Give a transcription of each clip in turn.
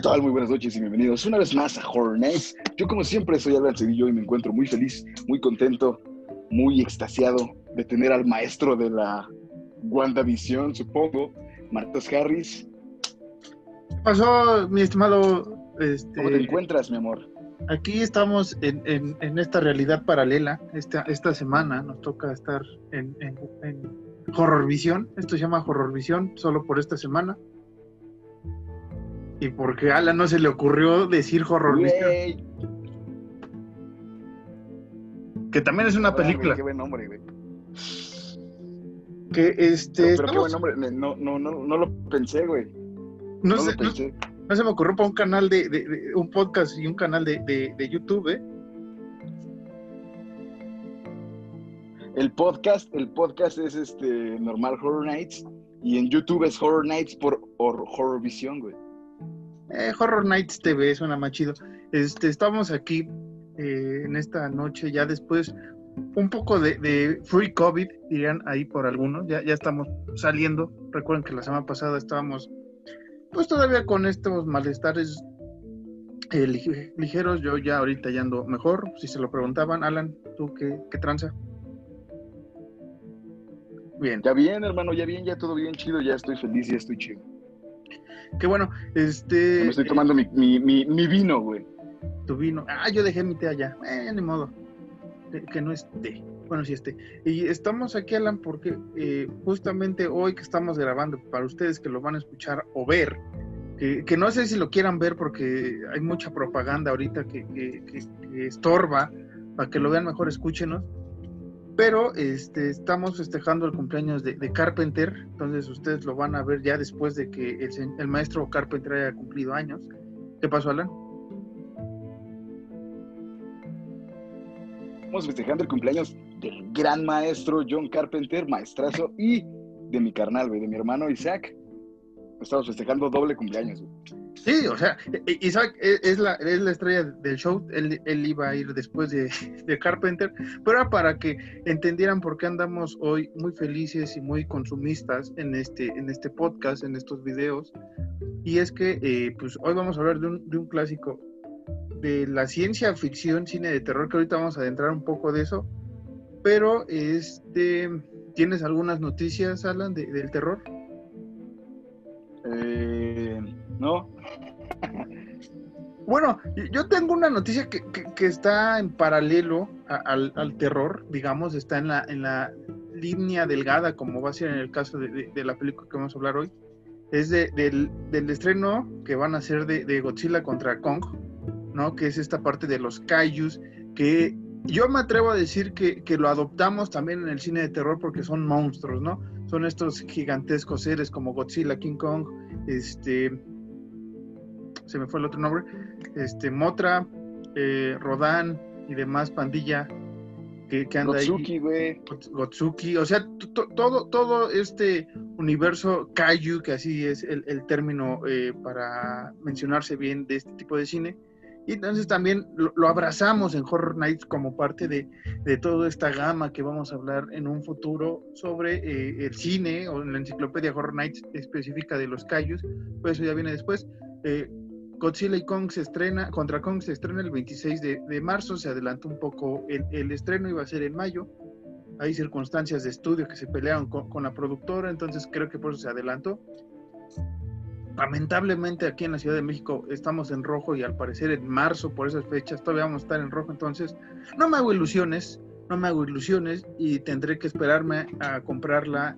¿Qué tal? Muy buenas noches y bienvenidos una vez más a Horror Nights. Yo como siempre soy Alan Cedillo y me encuentro muy feliz, muy contento, muy extasiado de tener al maestro de la WandaVision, supongo, Marcos Harris. ¿Qué pasó, mi estimado? Este, ¿Cómo te encuentras, mi amor? Aquí estamos en, en- en esta realidad paralela. Esta, esta semana nos toca estar en, en, en Horror Visión. Esto se llama Horror Visión solo por esta semana. Y porque a Alan no se le ocurrió decir Horror Visión, Güey, que también es una película. Qué buen nombre, güey. Que este. Pero, pero qué buen estamos- nombre. No, no, no, no lo pensé, güey. no, No, sé- lo no- pensé. no se me ocurrió para un canal de, de- de- un podcast y un canal de, de- de YouTube, ¿eh? El podcast, el podcast es este normal Horror Nights y en YouTube es Horror Nights por Hor- Horror Vision, güey. Eh, Horror Nights TV suena más chido. Este, estamos aquí eh, en esta noche, ya después un poco de, free COVID, dirían ahí por algunos. Ya, ya estamos saliendo. Recuerden que la semana pasada estábamos, pues todavía con estos malestares eh, lige- ligeros. Yo ya ahorita ya ando mejor. Si se lo preguntaban, Alan, ¿tú qué, qué tranza? Bien, Ya bien, hermano, ya bien, ya todo bien chido, ya estoy feliz, ya estoy chido. Qué bueno. Este, me estoy tomando mi, mi, mi, mi vino, güey. tu vino. Ah, yo dejé mi té allá. Eh, ni modo. Que, que no es té. Bueno, sí es té. Y estamos aquí, Alan, porque eh, justamente hoy que estamos grabando, para ustedes que lo van a escuchar o ver, que, que no sé si lo quieran ver porque hay mucha propaganda ahorita que, que- que- que estorba, para que lo vean mejor, escúchenos. Pero este, estamos festejando el cumpleaños de, Carpenter, entonces ustedes lo van a ver ya después de que el maestro Carpenter haya cumplido años. ¿Qué pasó, Alan? Estamos festejando el cumpleaños del gran maestro John Carpenter, maestrazo, y de mi carnal, güey, de mi hermano Isaac. Estamos festejando doble cumpleaños, güey. Sí, o sea, I- Isaac es es la, es la estrella del show, él, iba a ir después de, de Carpenter, pero para que entendieran por qué andamos hoy muy felices y muy consumistas en este, en este podcast, en estos videos. Y es que eh, pues hoy vamos a hablar de un, de un clásico de la ciencia ficción, cine de terror, que ahorita vamos a adentrar un poco de eso. Pero, este, ¿tienes algunas noticias, Alan, de- del terror? Eh, ¿No? Bueno, yo tengo una noticia que, que- está en paralelo al, al terror, digamos, está en la, en la línea delgada, como va a ser en el caso de, de- la película que vamos a hablar hoy. Es de- del, del estreno que van a hacer de, de Godzilla contra Kong, ¿no? Que es esta parte de los kaijus, que yo me atrevo a decir que, que lo adoptamos también en el cine de terror porque son monstruos, ¿no? Son estos gigantescos seres como Godzilla, King Kong, este, se me fue el otro nombre, este, Motra, eh, Rodan y demás pandilla que, que anda Gotsuki, ahí. güey. Gots- Gotsuki, o sea, to- to- todo, todo este universo kaiju, que así es el, el término eh, para mencionarse bien de este tipo de cine. Y entonces también lo, lo abrazamos en Horror Nights como parte de, de toda esta gama que vamos a hablar en un futuro sobre eh, el cine o en la enciclopedia Horror Nights específica de los kaijus, pues eso ya viene después. Eh, Godzilla y Kong se estrena, contra Kong se estrena el 26 de, de marzo, se adelantó un poco el, el estreno, iba a ser en mayo. Hay circunstancias de estudio que se pelearon con, con la productora, entonces creo que por eso se adelantó. Lamentablemente aquí en la Ciudad de México estamos en rojo y al parecer en marzo por esas fechas todavía vamos a estar en rojo, entonces no me hago ilusiones, no me hago ilusiones y tendré que esperarme a comprarla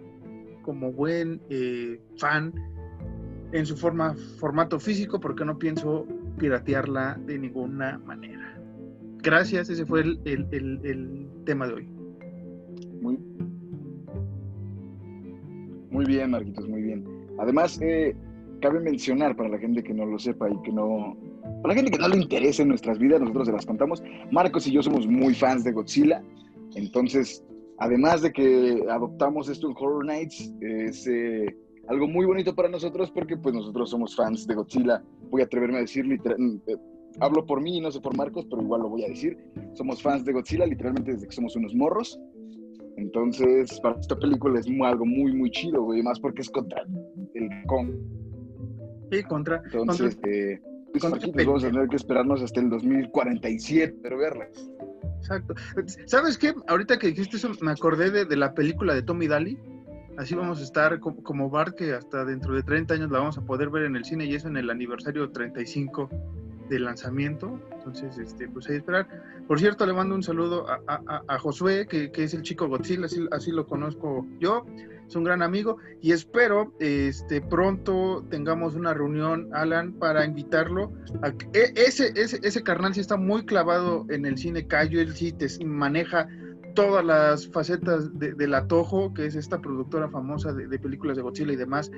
como buen eh, fan en su forma, formato físico porque no pienso piratearla de ninguna manera. Gracias, ese fue el, el- el- tema de hoy. Muy, muy bien, Marquitos, muy bien. Además, eh, cabe mencionar para la gente que no lo sepa y que no. Para la gente que no le interese en nuestras vidas, nosotros se las contamos. Marcos y yo somos muy fans de Godzilla. Entonces, además de que adoptamos esto en Horror Nights, eh, algo muy bonito para nosotros porque pues nosotros somos fans de Godzilla. Voy a atreverme a decir, literal- eh, hablo por mí y no sé por Marcos, pero igual lo voy a decir. Somos fans de Godzilla literalmente desde que somos unos morros. Entonces, para esta película es mu- algo muy, muy chido, güey. Más porque es contra el Kong. Sí, contra, Entonces, eh, vamos a tener que esperarnos hasta el 2047, pero verlas. Exacto. ¿Sabes qué? Ahorita que dijiste eso, me acordé de, la película de Tommy Daly. Así vamos a estar como, como Bart, que hasta dentro de 30 años la vamos a poder ver en el cine y es en el aniversario 35 de lanzamiento. Entonces, este, pues ahí esperar. Por cierto, le mando un saludo a, Josué, que, es el chico Godzilla, así, lo conozco yo. Es un gran amigo y espero este, pronto tengamos una reunión, Alan, para invitarlo. A, e, ese, ese, ese carnal sí está muy clavado en el cine Cayo, él sí te maneja todas las facetas de, del Atojo, que es esta productora famosa de, películas de Godzilla y demás,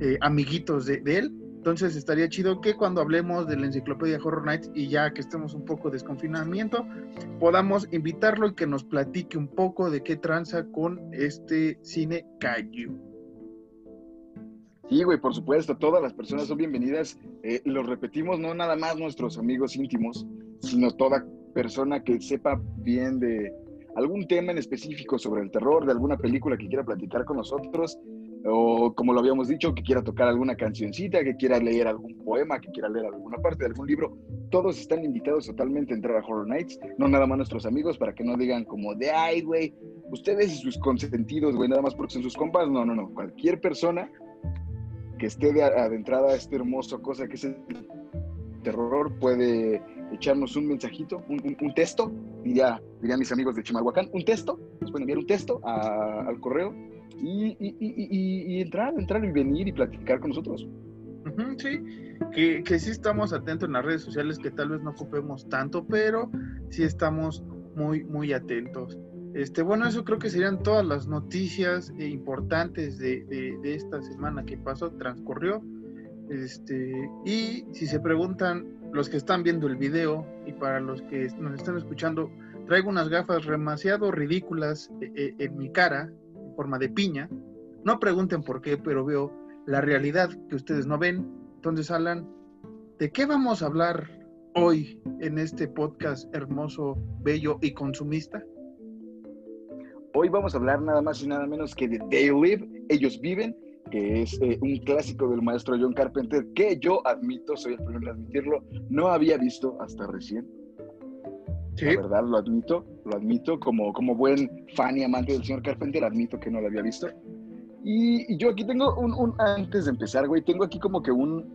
eh, amiguitos de, él entonces estaría chido que cuando hablemos de la enciclopedia Horror Nights y ya que estemos un poco de desconfinamiento, podamos invitarlo y que nos platique un poco de qué tranza con este cine Kaiju. Sí, güey, por supuesto, todas las personas son bienvenidas. Eh, lo repetimos, no nada más nuestros amigos íntimos, sino toda persona que sepa bien de algún tema en específico sobre el terror, de alguna película que quiera platicar con nosotros o como lo habíamos dicho, que quiera tocar alguna cancioncita, que quiera leer algún poema, que quiera leer alguna parte de algún libro, todos están invitados totalmente a entrar a Horror Nights, no nada más nuestros amigos, para que no digan como de, ay, güey, ustedes y sus consentidos, güey, nada más porque son sus compas, no, no, no, cualquier persona que esté de adentrada a este hermoso cosa que es el terror puede echarnos un mensajito, un, texto, diría, dirían mis amigos de Chimalhuacán, un texto, nos pueden enviar un texto al correo y, entrar, entrar y venir y platicar con nosotros. sí, que, que sí estamos atentos en las redes sociales, que tal vez no ocupemos tanto, pero sí estamos muy, muy atentos. Este, bueno, eso creo que serían todas las noticias importantes de, de, esta semana que pasó, transcurrió. Este, y si se preguntan los que están viendo el video y para los que nos están escuchando, traigo unas gafas demasiado ridículas eh, eh, en mi cara, forma de piña. No pregunten por qué, pero veo la realidad que ustedes no ven. Entonces, Alan, ¿de qué vamos a hablar hoy en este podcast hermoso, bello y consumista? Hoy vamos a hablar nada más y nada menos que de They Live, Ellos Viven, que es eh, un clásico del maestro John Carpenter que yo admito, soy el primero en admitirlo, no había visto hasta recién la verdad, lo admito, lo admito, como, como buen fan y amante del señor Carpenter, admito que no lo había visto. Y, yo aquí tengo un, un, antes de empezar, güey, tengo aquí como que un,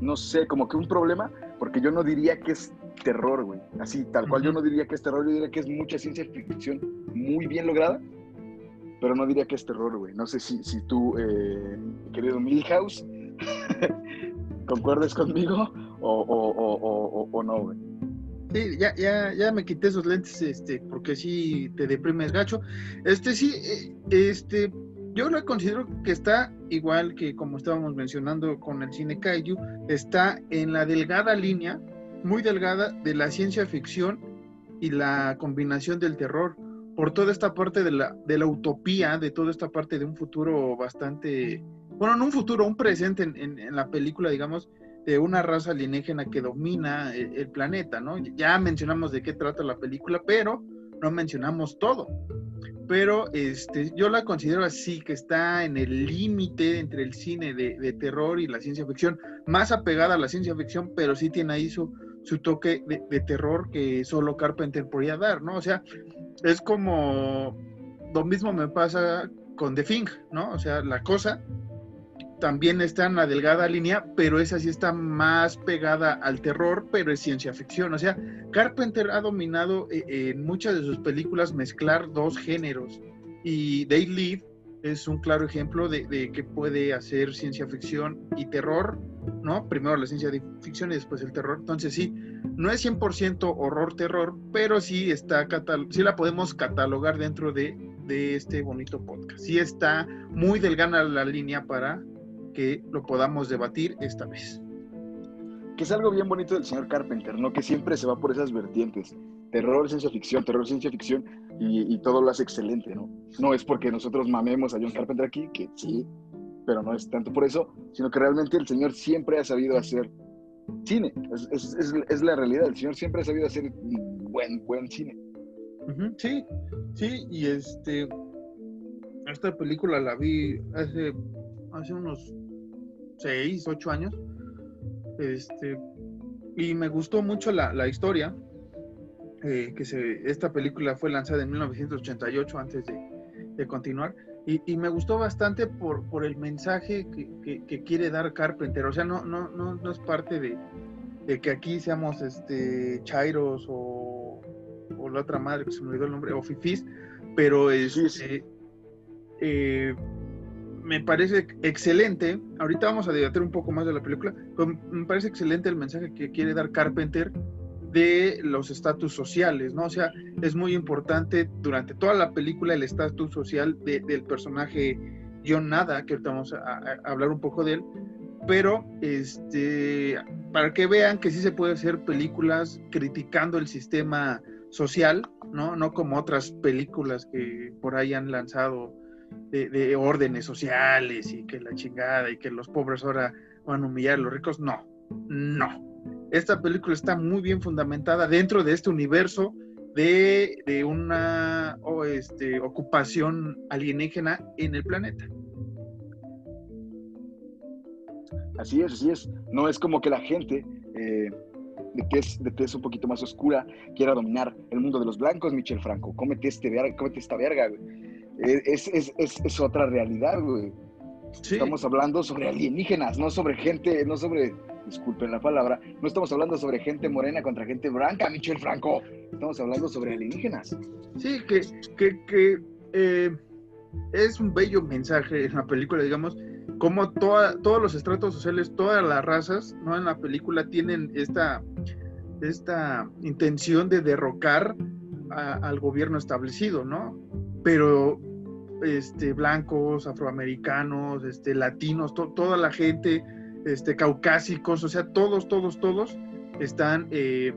no sé, como que un problema, porque yo no diría que es terror, güey. Así, tal cual, yo no diría que es terror, yo diría que es mucha ciencia ficción muy bien lograda, pero no diría que es terror, güey. No sé si, si tú, eh, querido Milhouse, concuerdes conmigo o, o, o, o no, güey. Sí, ya, ya, ya me quité esos lentes, este, porque sí te deprimes gacho. Este sí, eh, este, yo lo considero que está igual que como estábamos mencionando con el cine Kaiju, está en la delgada línea, muy delgada, de la ciencia ficción y la combinación del terror, por toda esta parte de la, de la utopía, de toda esta parte de un futuro bastante, bueno, no un futuro, un presente en, en la película, digamos, de una raza alienígena que domina eh, el, planeta, ¿no? Ya mencionamos de qué trata la película, pero no mencionamos todo. Pero este, yo la considero así, que está en el límite entre el cine de, terror y la ciencia ficción, más apegada a la ciencia ficción, pero sí tiene ahí su, su toque de terror que solo Carpenter podría dar, ¿no? O sea, es como lo mismo me pasa con The Thing, ¿no? O sea, la cosa también está en la delgada línea, pero esa sí está más pegada al terror, pero es ciencia ficción. O sea, Carpenter ha dominado eh, en muchas de sus películas mezclar dos géneros y They Live es un claro ejemplo de, que puede hacer ciencia ficción y terror, ¿no? Primero la ciencia ficción y después el terror. Entonces sí, no es 100% horror-terror, pero sí, está sí la podemos catalogar dentro de, de este bonito podcast. Sí está muy delgada la línea para que lo podamos debatir esta vez. Que es algo bien bonito del señor Carpenter, ¿no? Que siempre se va por esas vertientes. Terror, ciencia ficción, terror, ciencia ficción, y, todo lo hace excelente, ¿no? No es porque nosotros mamemos a John Carpenter aquí, que sí, pero no es tanto por eso, sino que realmente el señor siempre ha sabido hacer cine. Es, es, es, la realidad. El señor siempre ha sabido hacer buen, buen cine. Sí, sí, y este. Esta película la vi hace, hace unos 6, 8 años. Este, y me gustó mucho la, historia. Eh, que se, esta película fue lanzada en 1988 antes de, continuar. Y, me gustó bastante por, por el mensaje que, quiere dar Carpenter. O sea, no, no, no, no es parte de, que aquí seamos este, chairos o, o, la otra madre que se me olvidó el nombre, o fifís, pero es, este, eh, me parece excelente. Ahorita vamos a debatir un poco más de la película, pero me parece excelente el mensaje que quiere dar Carpenter de los estatus sociales, ¿no? O sea, es muy importante durante toda la película el estatus social del personaje John Nada, que ahorita vamos a, hablar un poco de él, pero este, para que vean que sí se puede hacer películas criticando el sistema social, ¿no? No como otras películas que por ahí han lanzado de, órdenes sociales y que la chingada y que los pobres ahora van a humillar a los ricos. No, no. Esta película está muy bien fundamentada dentro de este universo de, una este, ocupación alienígena en el planeta. Así es, así es. No es como que la gente eh, de, tez, de tez un poquito más oscura quiera dominar el mundo de los blancos, Michel Franco. Cómete, este, cómete esta verga, güey es, es, es, es otra realidad, güey. Estamos hablando sobre alienígenas, no sobre gente, no sobre, disculpen la palabra, no estamos hablando sobre gente morena contra gente blanca, Michel Franco. Estamos hablando sobre alienígenas. Sí, que, que, que eh, es un bello mensaje en la película, digamos, como toda, todos los estratos sociales, todas las razas, ¿no? En la película tienen esta, esta intención de derrocar al gobierno establecido, ¿no? Pero este, blancos, afroamericanos, este, latinos, toda la gente, este, caucásicos, o sea, todos, todos, todos están eh,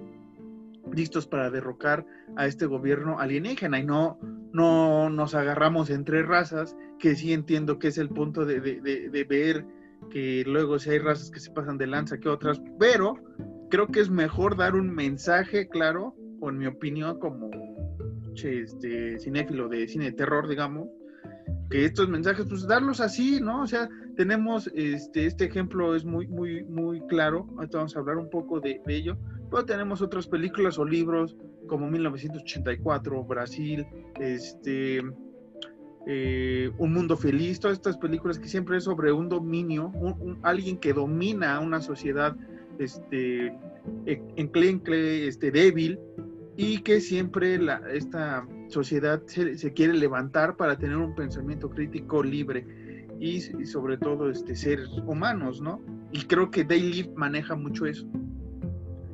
listos para derrocar a este gobierno alienígena. Y no, no nos agarramos entre razas, que sí entiendo que es el punto de, de ver que luego si hay razas que se pasan de lanza que otras, pero creo que es mejor dar un mensaje claro, o en mi opinión, como este, cinéfilo de cine de terror, digamos, que estos mensajes, pues darlos así, ¿no? O sea, tenemos este, este ejemplo es muy, muy, muy claro, ahorita vamos a hablar un poco de, ello, pero tenemos otras películas o libros como 1984, Brasil, este, eh, Un Mundo Feliz, todas estas películas que siempre es sobre un dominio, alguien que domina una sociedad este, enclencle, este, débil, y que siempre la, esta sociedad se, quiere levantar para tener un pensamiento crítico libre y, sobre todo este, seres humanos, ¿no? Y creo que Daily maneja mucho eso.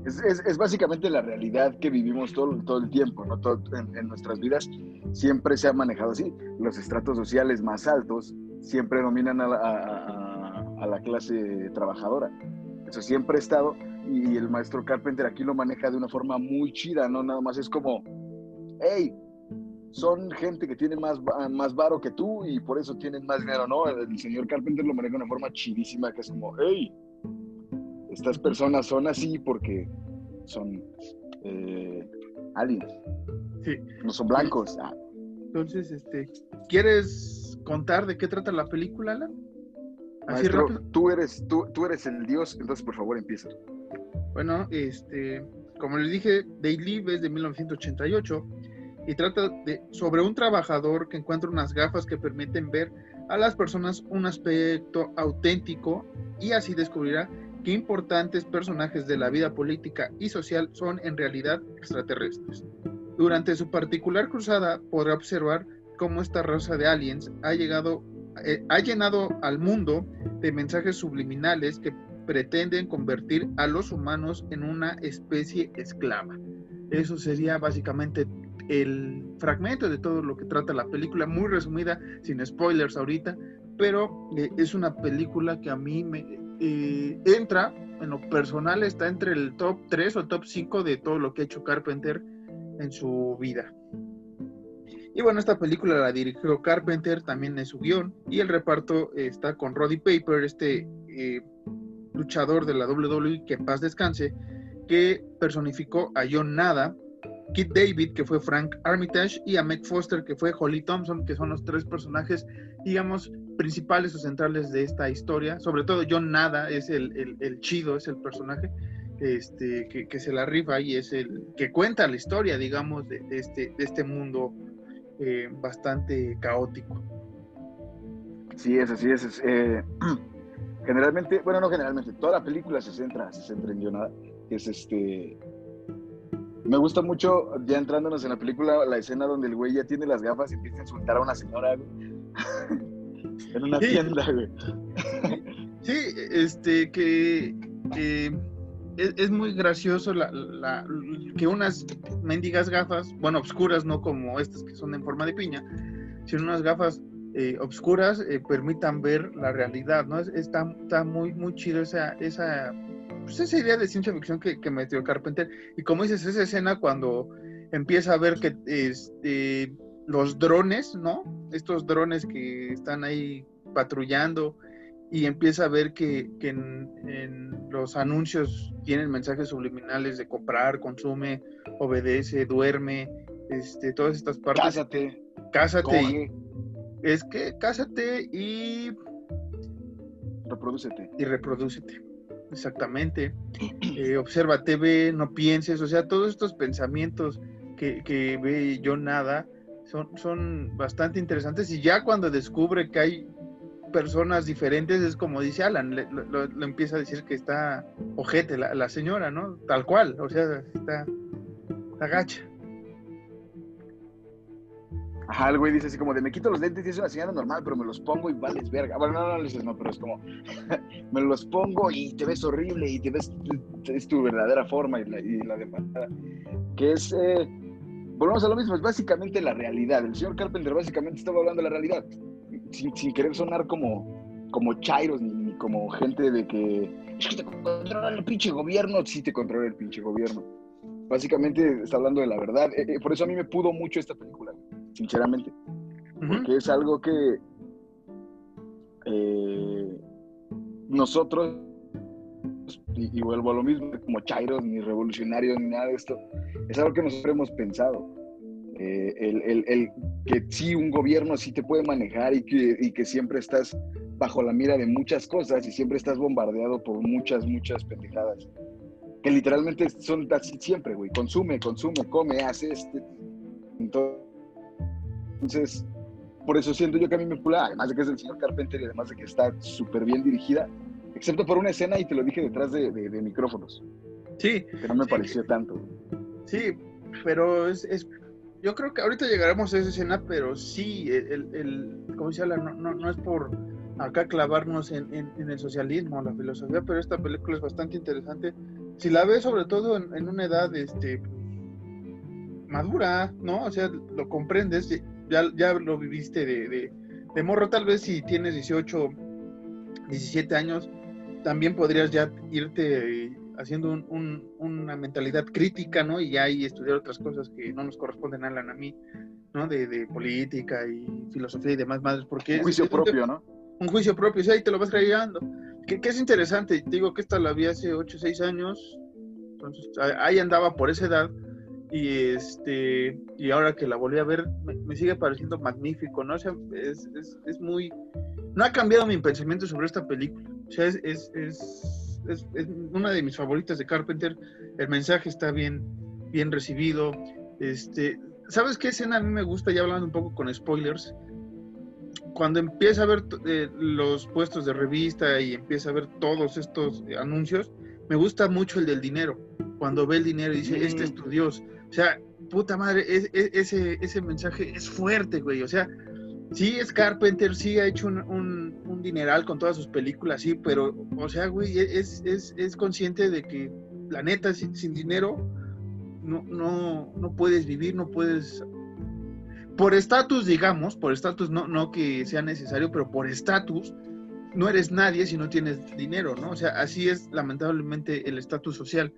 Es, es, básicamente la realidad que vivimos todo, todo el tiempo, ¿no? Todo, en, nuestras vidas siempre se ha manejado así. Los estratos sociales más altos siempre dominan a a, a la clase trabajadora. Eso siempre ha estado y el maestro Carpenter aquí lo maneja de una forma muy chida, ¿no? Nada más es como, hey, son gente que tiene más, más varo que tú y por eso tienen más dinero, ¿no? El señor Carpenter lo maneja de una forma chidísima que es como, hey, estas personas son así porque son eh, aliens. Sí. No son blancos. Ah. Entonces, este, ¿quieres contar de qué trata la película, Alan? Así rápido. Tú eres, tú, tú eres el dios, entonces por favor empieza. Bueno, este, como les dije, Live es de 1988 y trata sobre un trabajador que encuentra unas gafas que permiten ver a las personas un aspecto auténtico y así descubrirá qué importantes personajes de la vida política y social son en realidad extraterrestres. Durante su particular cruzada podrá observar cómo esta raza de aliens ha llegado eh, ha llenado al mundo de mensajes subliminales que pretenden convertir a los humanos en una especie esclava. Eso sería básicamente el fragmento de todo lo que trata la película, muy resumida, sin spoilers ahorita, pero eh, es una película que a mí me eh, entra, en lo personal está entre el top 3 o top 5 de todo lo que ha hecho Carpenter en su vida. Y bueno, esta película la dirigió Carpenter, también en su guion, y el reparto está con Roddy Paper, este eh, luchador de la WWE, que en paz descanse, que personificó a John Nada, Kit David, que fue Frank Armitage, y a Meg Foster, que fue Holly Thompson, que son los tres personajes, digamos, principales o centrales de esta historia. Sobre todo John Nada es el, el, chido, es el personaje este, que, se la rifa y es el que cuenta la historia, digamos, de, este, de este mundo eh, bastante caótico. Sí, es así, es. Eh, generalmente, bueno, no generalmente, toda la película se centra, se centra en John Nada, que es este me gusta mucho, ya entrándonos en la película, la escena donde el güey ya tiene las gafas y empieza a insultar a una señora, en una tienda, güey. Sí, este, que, es, muy gracioso la, que unas mendigas gafas, bueno, obscuras, no como estas que son en forma de piña, sino unas gafas eh, obscuras eh, permitan ver la realidad, ¿no? Está, está muy, muy chido esa, esa pues esa idea de ciencia ficción que, que metió Carpenter. Y como dices, esa escena cuando empieza a ver que este, los drones, ¿no? Estos drones que están ahí patrullando y empieza a ver que, que en, los anuncios tienen mensajes subliminales de comprar, consume, obedece, duerme, este, todas estas partes. Cásate. Cásate. Y, es que cásate y... Reproducete. Y reproducete exactamente. Eh, observa TV, no pienses, o sea, todos estos pensamientos que, que ve yo nada son, son bastante interesantes y ya cuando descubre que hay personas diferentes es como dice Alan, le, lo, empieza a decir que está ojete la, la, señora, ¿no? Tal cual, o sea, está agacha. Ajá, el güey dice así como de me quito los lentes y es una señal normal, pero me los pongo y vales verga. Bueno, no, no, dices no, pero es como me los pongo y te ves horrible y te ves, es tu verdadera forma y la, y la demás. Que es, eh, volvemos a lo mismo, es básicamente la realidad. El señor Carpenter básicamente estaba hablando de la realidad, sin, sin querer sonar como, como chairos ni, como gente de que es que te controla el pinche gobierno, sí te controla el pinche gobierno. Básicamente está hablando de la verdad. Eh, eh, por eso a mí me pudo mucho esta película sinceramente. Porque es algo que eh, nosotros, y, vuelvo a lo mismo, como chairos, ni revolucionarios, ni nada de esto, es algo que nosotros hemos pensado. Eh, el, el, que sí, un gobierno sí te puede manejar y que, y que siempre estás bajo la mira de muchas cosas y siempre estás bombardeado por muchas, muchas pendejadas. Que literalmente son así siempre, güey. Consume, consume, come, hace este. Entonces, entonces, por eso siento yo que a mí me pula, además de que es del señor Carpenter y además de que está súper bien dirigida, excepto por una escena y te lo dije detrás de, micrófonos. Sí. Que no me pareció tanto. Sí, pero es, es, yo creo que ahorita llegaremos a esa escena, pero sí, el, el como decía, no, no, no, es por acá clavarnos en, en, el socialismo, la filosofía, pero esta película es bastante interesante. Si la ves sobre todo en, en una edad este, madura, ¿no? O sea, lo comprendes ya, lo viviste de, de, morro, tal vez si tienes 18, 17 años, también podrías ya irte haciendo una mentalidad crítica, ¿no? Y ya ahí estudiar otras cosas que no nos corresponden a Alan a mí, ¿no? De, política y filosofía y demás madres, porque... Un juicio propio, ¿no? Un juicio propio, sí, ahí te lo vas creyendo. Que, que, es interesante, te digo que esta la vi hace 8 o 6 años, entonces ahí andaba por esa edad, y este y ahora que la volví a ver me, sigue pareciendo magnífico no o sea es, es, es, muy no ha cambiado mi pensamiento sobre esta película. O sea es, es, es, una de mis favoritas de Carpenter. El mensaje está bien bien recibido. Este sabes qué escena a mí me gusta ya hablando un poco con spoilers. Cuando empieza a ver eh, los puestos de revista y empieza a ver todos estos anuncios me gusta mucho el del dinero cuando ve el dinero y dice este es tu Dios o sea, puta madre, ese, ese mensaje es fuerte, güey. O sea, sí es Carpenter, sí ha hecho un, un, dineral con todas sus películas, sí, pero, o sea, güey, es, es, es consciente de que la neta, sin, dinero, no, no, no puedes vivir, no puedes por estatus, digamos, por estatus, no, no que sea necesario, pero por estatus, no eres nadie si no tienes dinero, ¿no? O sea, así es lamentablemente el estatus social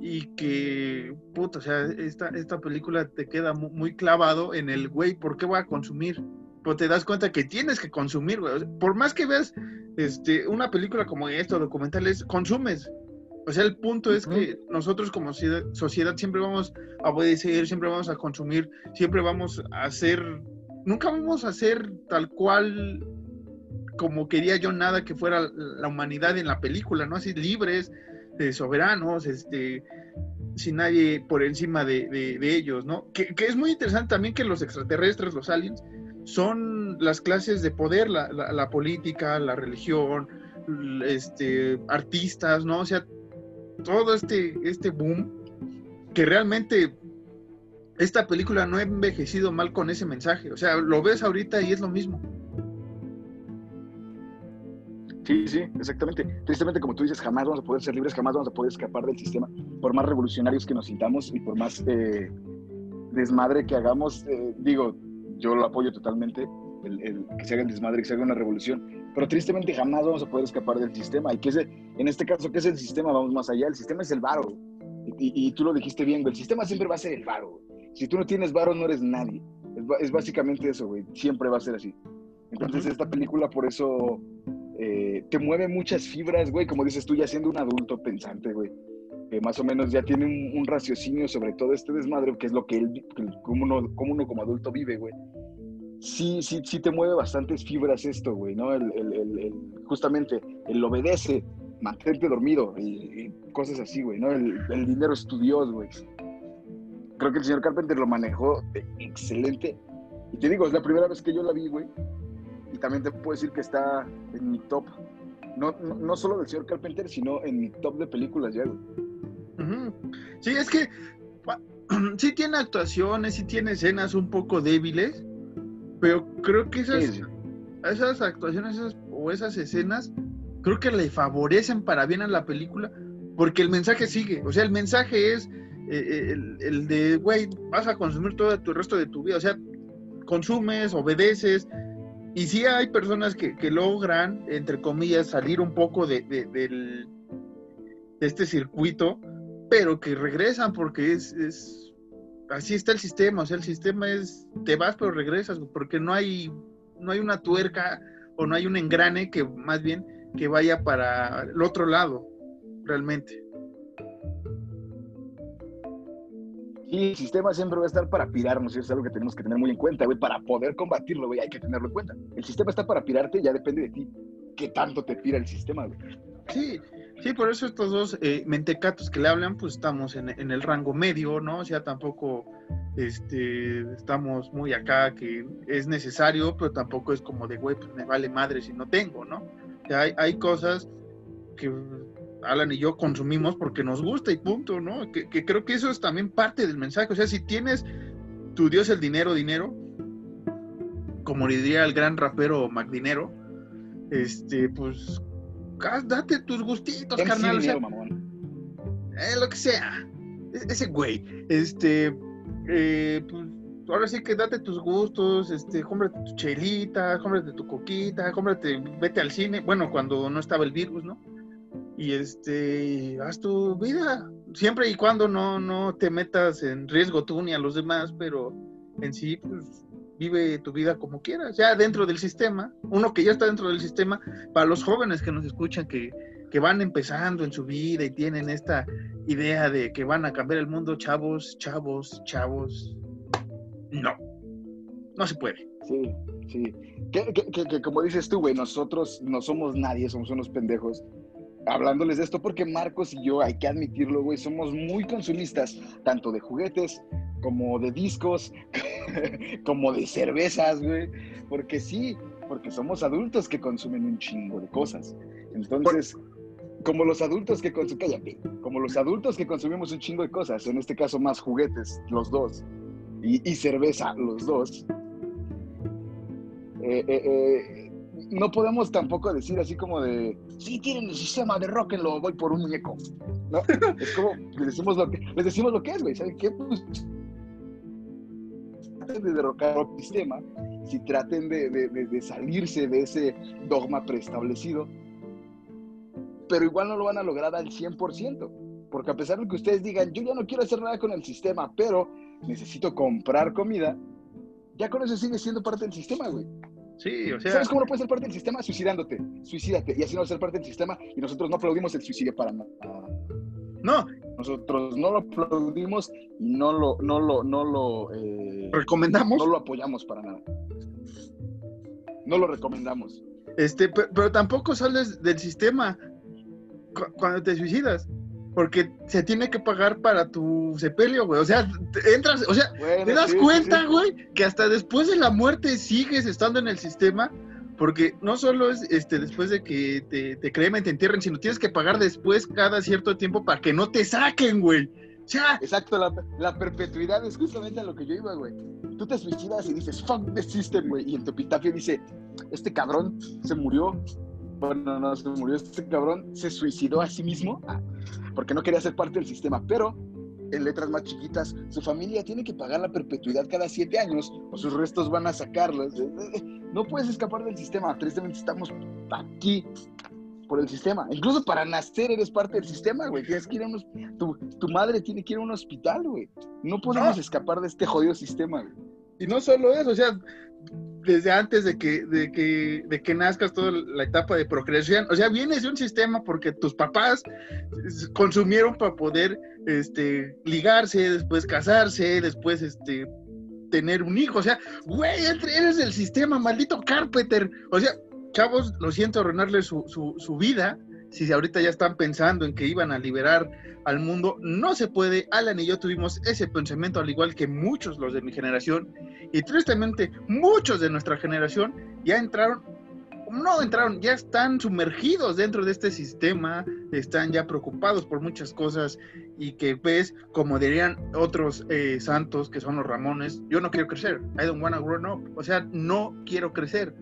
y que, puta, o sea, esta, esta película te queda muy, clavado en el, güey, ¿por qué voy a consumir? Pues te das cuenta que tienes que consumir, güey. por más que veas este, una película como esta, documentales, consumes. O sea, el punto es que nosotros como sociedad siempre vamos a obedecer, siempre vamos a consumir, siempre vamos a hacer, nunca vamos a hacer tal cual como quería yo nada que fuera la humanidad en la película, ¿no? Así libres, soberanos, este, sin nadie por encima de, ellos, ¿no? Que, es muy interesante también que los extraterrestres, los aliens, son las clases de poder, la, la política, la religión, este, artistas, ¿no? O sea, todo este, este boom que realmente esta película no ha envejecido mal con ese mensaje. O sea, lo ves ahorita y es lo mismo. Sí, sí, exactamente. Tristemente, como tú dices, jamás vamos a poder ser libres, jamás vamos a poder escapar del sistema, por más revolucionarios que nos sintamos y por más eh, desmadre que hagamos. Eh, digo, yo lo apoyo totalmente, el, que se haga el desmadre, que se haga una revolución, pero tristemente jamás vamos a poder escapar del sistema. Y que es, en este caso, ¿qué es el sistema? Vamos más allá. El sistema es el varo. Y, tú lo dijiste bien, güey. El sistema siempre va a ser el varo. Si tú no tienes varo, no eres nadie. Es, básicamente eso, güey. Siempre va a ser así. Entonces, esta película, por eso eh, te mueve muchas fibras, güey. Como dices tú, ya siendo un adulto pensante, güey. Que más o menos ya tiene un, raciocinio sobre todo este desmadre, que es lo que él, como uno, como uno como adulto vive, güey sí, sí, sí te mueve bastantes fibras esto, güey, ¿no? El, el, el, justamente, el obedece, mantente dormido y, cosas así, güey, ¿no? El, dinero es tu Dios, güey. Creo que el señor Carpenter lo manejó excelente. Y te digo, es la primera vez que yo la vi, güey. Y también te puedo decir que está en mi top. No, no, solo del señor Carpenter, sino en mi top de películas ya. Sí, es que sí tiene actuaciones, sí tiene escenas un poco débiles, pero creo que esas, esas actuaciones o esas escenas, creo que le favorecen para bien a la película, porque el mensaje sigue. O sea, el mensaje es eh, eh, el, de, güey, vas a consumir todo tu resto de tu vida. O sea, consumes, obedeces. Y sí hay personas que, logran, entre comillas, salir un poco de, de este circuito, pero que regresan porque es, es así está el sistema, o sea, el sistema es, te vas pero regresas, porque no hay, no hay una tuerca o no hay un engrane que más bien que vaya para el otro lado, realmente. Sí, el sistema siempre va a estar para pirarnos, y eso es algo que tenemos que tener muy en cuenta, güey, para poder combatirlo, güey, hay que tenerlo en cuenta. El sistema está para pirarte, ya depende de ti qué tanto te pira el sistema, güey. Sí, Sí, por eso estos dos eh, mentecatos que le hablan, pues estamos en, el rango medio, ¿no? O sea, tampoco este, estamos muy acá que es necesario, pero tampoco es como de, güey, pues me vale madre si no tengo, ¿no? O sea, hay cosas que Alan y yo consumimos porque nos gusta y punto, ¿no? Que, que creo que eso es también parte del mensaje. O sea, si tienes tu Dios el dinero, dinero, como le diría el gran rapero Magdinero, este, pues date tus gustitos, carnal. Eh, lo que sea. E-, ese güey. Este. Eh, pues, ahora sí que date tus gustos, este, cómprate tu chelita, cómprate tu coquita, cómprate, vete al cine, bueno, cuando no estaba el virus, ¿no? Y este, haz tu vida, siempre y cuando no, no te metas en riesgo tú ni a los demás, pero en sí, pues, vive tu vida como quieras, ya dentro del sistema, uno que ya está dentro del sistema, para los jóvenes que nos escuchan, que, van empezando en su vida y tienen esta idea de que van a cambiar el mundo, chavos, chavos, chavos, no, no se puede. Sí, sí. Que, que como dices tú, güey, nosotros no somos nadie, somos unos pendejos hablándoles de esto porque Marcos y yo, hay que admitirlo, güey, somos muy consumistas, tanto de juguetes como de discos, como de cervezas, güey. Porque sí, porque somos adultos que consumen un chingo de cosas. Entonces, como los adultos que consumen, como los adultos que consumimos un chingo de cosas, en este caso más juguetes, los dos, y, cerveza, los dos. Eh, eh, eh, no podemos tampoco decir así como de, sí, tienen el sistema de rock, lo voy por un muñeco. ¿No? Es como, les decimos lo que, les decimos lo que es, güey. ¿Saben qué? Pues, de derrocar el sistema, si traten de, salirse de ese dogma preestablecido, pero igual no lo van a lograr al 100%, porque a pesar de que ustedes digan, yo ya no quiero hacer nada con el sistema, pero necesito comprar comida, ya con eso sigue siendo parte del sistema, güey. Sí, o sea. ¿Sabes cómo no puedes ser parte del sistema? Suicidándote. Suicídate. Y así no vas a ser parte del sistema. Y nosotros no aplaudimos el suicidio para nada. No. Nosotros no lo aplaudimos y no lo, no lo, no lo eh, recomendamos. No lo apoyamos para nada. No lo recomendamos. Este, pero, tampoco sales del sistema cuando te suicidas. Porque se tiene que pagar para tu sepelio, güey. O sea, entras, o sea, te das cuenta, güey, que hasta después de la muerte sigues estando en el sistema. Porque no solo es este después de que te, te cremen, te entierren, sino tienes que pagar después cada cierto tiempo para que no te saquen, güey. Exacto, la, perpetuidad es justamente a lo que yo iba, güey. Tú te suicidas y dices, fuck the system, güey. Y en tu epitafio dice, este cabrón se murió. Bueno, no se murió, este cabrón se suicidó a sí mismo ah, porque no quería ser parte del sistema. Pero en letras más chiquitas, su familia tiene que pagar la perpetuidad cada siete años o sus restos van a sacarlos. No puedes escapar del sistema. Tristemente estamos aquí por el sistema. Incluso para nacer eres parte del sistema, güey. Tienes que ir a unos, tu, madre tiene que ir a un hospital, güey. No podemos escapar de este jodido sistema, güey. Y no solo eso, o sea, desde antes de que, de que, de que nazcas toda la etapa de procreación, o sea, vienes de un sistema porque tus papás consumieron para poder este, ligarse, después casarse, después este, tener un hijo, o sea, güey, eres del sistema, maldito Carpenter, o sea, chavos, lo siento arruinarle su, su, vida, si ahorita ya están pensando en que iban a liberar al mundo, no se puede. Alan y yo tuvimos ese pensamiento, al igual que muchos los de mi generación, y tristemente muchos de nuestra generación ya entraron, no entraron, ya están sumergidos dentro de este sistema, están ya preocupados por muchas cosas y que ves, como dirían otros eh, santos que son los Ramones, yo no quiero crecer, I don't wanna grow up, o sea, no quiero crecer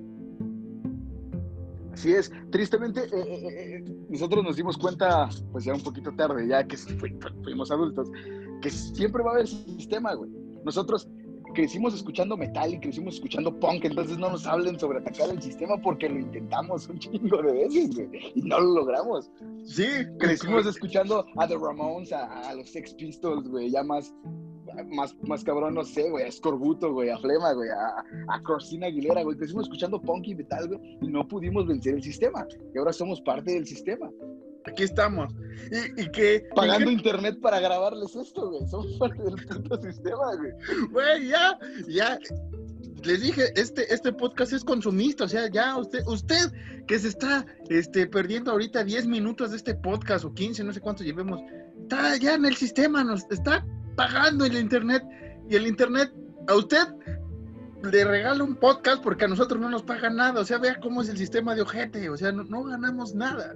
Así es, tristemente eh, eh, eh, nosotros nos dimos cuenta, pues ya un poquito tarde, ya que fuimos adultos, que siempre va a haber sistema, güey. Nosotros crecimos escuchando metal y crecimos escuchando punk, entonces no nos hablen sobre atacar el sistema porque lo intentamos un chingo de veces, güey, y no lo logramos. Sí, crecimos escuchando a The Ramones, a, a los Sex Pistols, güey, ya más más, más cabrón, no sé, güey, a Scorbuto, güey, a Flema, güey, a, a Cristina Aguilera, güey, crecimos escuchando punk y metal, güey, y no pudimos vencer el sistema. Y ahora somos parte del sistema. Aquí estamos. Y, y que. Pagando internet para grabarles esto, güey. Somos parte del puto sistema, güey. Güey, ya, ya. Les dije, este, este podcast es consumista, o sea, ya usted, usted que se está este, perdiendo ahorita 10 minutos de este podcast o 15, no sé cuánto llevemos, está ya en el sistema, nos está pagando el internet y el internet a usted le regala un podcast porque a nosotros no nos paga nada. O sea, vea cómo es el sistema de ojete. O sea, no, ganamos nada.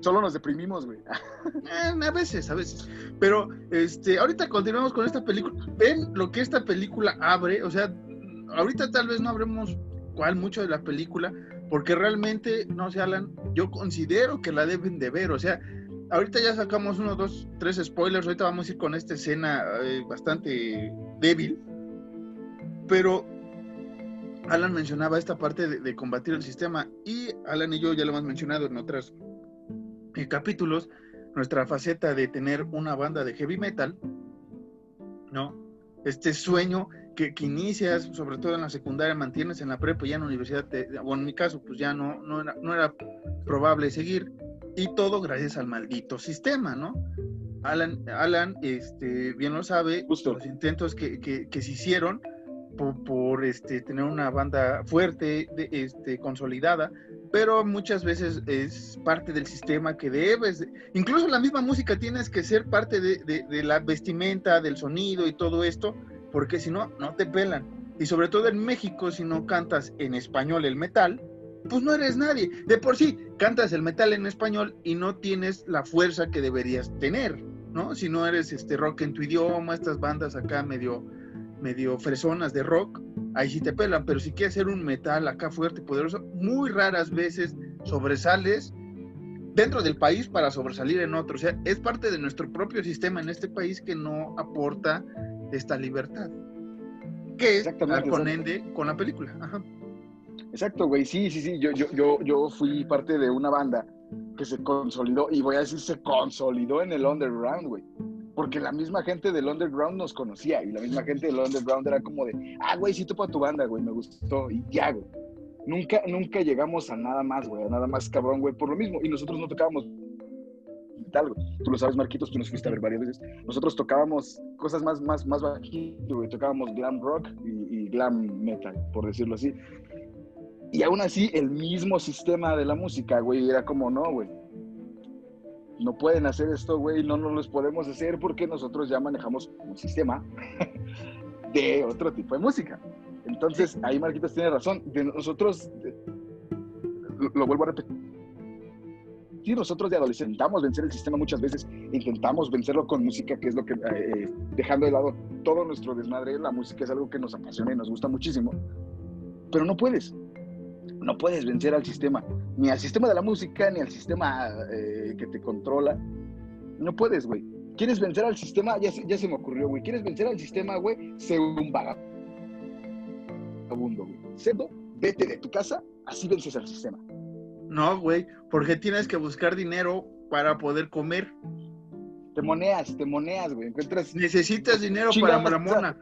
Solo nos deprimimos, güey. Eh, a veces, a veces. Pero, este, ahorita continuamos con esta película. Ven lo que esta película abre. O sea, ahorita tal vez no habremos cuál mucho de la película, porque realmente, no se hablan, yo considero que la deben de ver. O sea, ahorita ya sacamos uno, dos, tres spoilers. Ahorita vamos a ir con esta escena eh, bastante débil. Pero Alan mencionaba esta parte de, combatir el sistema. Y Alan y yo ya lo hemos mencionado en otros eh, capítulos. Nuestra faceta de tener una banda de heavy metal, ¿no? Este sueño que, inicias, sobre todo en la secundaria, mantienes en la prepa y ya en la universidad, bueno, en mi caso, pues ya no, no era probable seguir y todo gracias al maldito sistema, ¿no? Alan, Alan este, bien lo sabe, los intentos que, que, se hicieron por, este, tener una banda fuerte, de, este, consolidada, pero muchas veces es parte del sistema que debes, incluso la misma música tienes que ser parte de, de, la vestimenta, del sonido y todo esto, porque si no, no te pelan. Y sobre todo en México, si no cantas en español el metal, pues no eres nadie. De por sí, cantas el metal en español y no tienes la fuerza que deberías tener, ¿no? Si no eres este rock en tu idioma, estas bandas acá medio, medio fresonas de rock, ahí sí te pelan, pero si quieres hacer un metal acá fuerte, poderoso, muy raras veces sobresales dentro del país para sobresalir en otro. O sea, es parte de nuestro propio sistema en este país que no aporta esta libertad. Que es con ende con la película. Ajá. Exacto, güey, sí, sí, sí, yo, yo, yo, yo fui parte de una banda que se consolidó, y voy a decir, se consolidó en el underground, güey. Porque la misma gente del underground nos conocía, y la misma gente del underground era como de, ah, güey, sí topa tu banda, güey, me gustó, y ya, güey. Nunca, nunca llegamos a nada más, güey, a nada más cabrón, güey, por lo mismo, y nosotros no tocábamos tal, güey. Tú lo sabes, Marquitos, tú nos fuiste a ver varias veces. Nosotros tocábamos cosas más, más, más bajitas, güey. Tocábamos glam rock y, y, glam metal, por decirlo así. Y aún así, el mismo sistema de la música, güey, era como, no, güey. No pueden hacer esto, güey, no nos los podemos hacer porque nosotros ya manejamos un sistema de otro tipo de música. Entonces, ahí Marquitos tiene razón. De nosotros, lo, lo vuelvo a repetir, sí, nosotros de adolescentes intentamos vencer el sistema muchas veces, intentamos vencerlo con música, que es lo que, eh, dejando de lado todo nuestro desmadre, la música es algo que nos apasiona y nos gusta muchísimo, pero no puedes, no puedes vencer al sistema, ni al sistema de la música, ni al sistema eh, que te controla, no puedes, güey. ¿Quieres vencer al sistema? Ya, se- ya se me ocurrió, güey. ¿Quieres vencer al sistema, güey? Sé un vagabundo, güey. Cedo, vete de tu casa, así vences al sistema. No, güey, porque tienes que buscar dinero para poder comer. Te moneas, te moneas, güey. Encuentras, Necesitas dinero para la mona.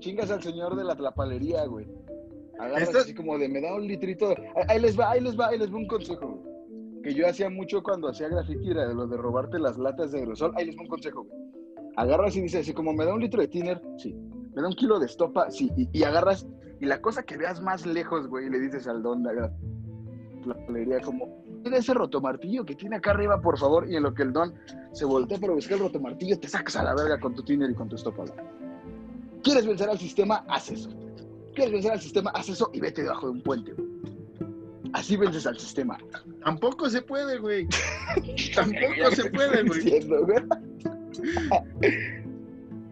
chingas al señor de la tlapalería, güey. Agarras así como de, me da un litrito. Ahí, les va, ahí les va, ahí les va un consejo. Que yo hacía mucho cuando hacía graffiti, era de lo de robarte las latas de aerosol. Ahí les va un consejo. Agarras y dices así como, me da un litro de tiner, sí. Me da un kilo de estopa, sí. Y, y agarras, y la cosa que veas más lejos, güey, y le dices al don de la tlapalería como, mira ese rotomartillo que tiene acá arriba, por favor. Y en lo que el don se voltea para buscar el rotomartillo, te sacas a la verga con tu tiner y con tu estopa, güey. ¿Quieres vencer al sistema? Haz eso. ¿Quieres vencer al sistema? Haz eso y vete debajo de un puente, güey. Así vences al sistema. Tampoco se puede, güey. Tampoco se puede, güey. Diciendo, güey.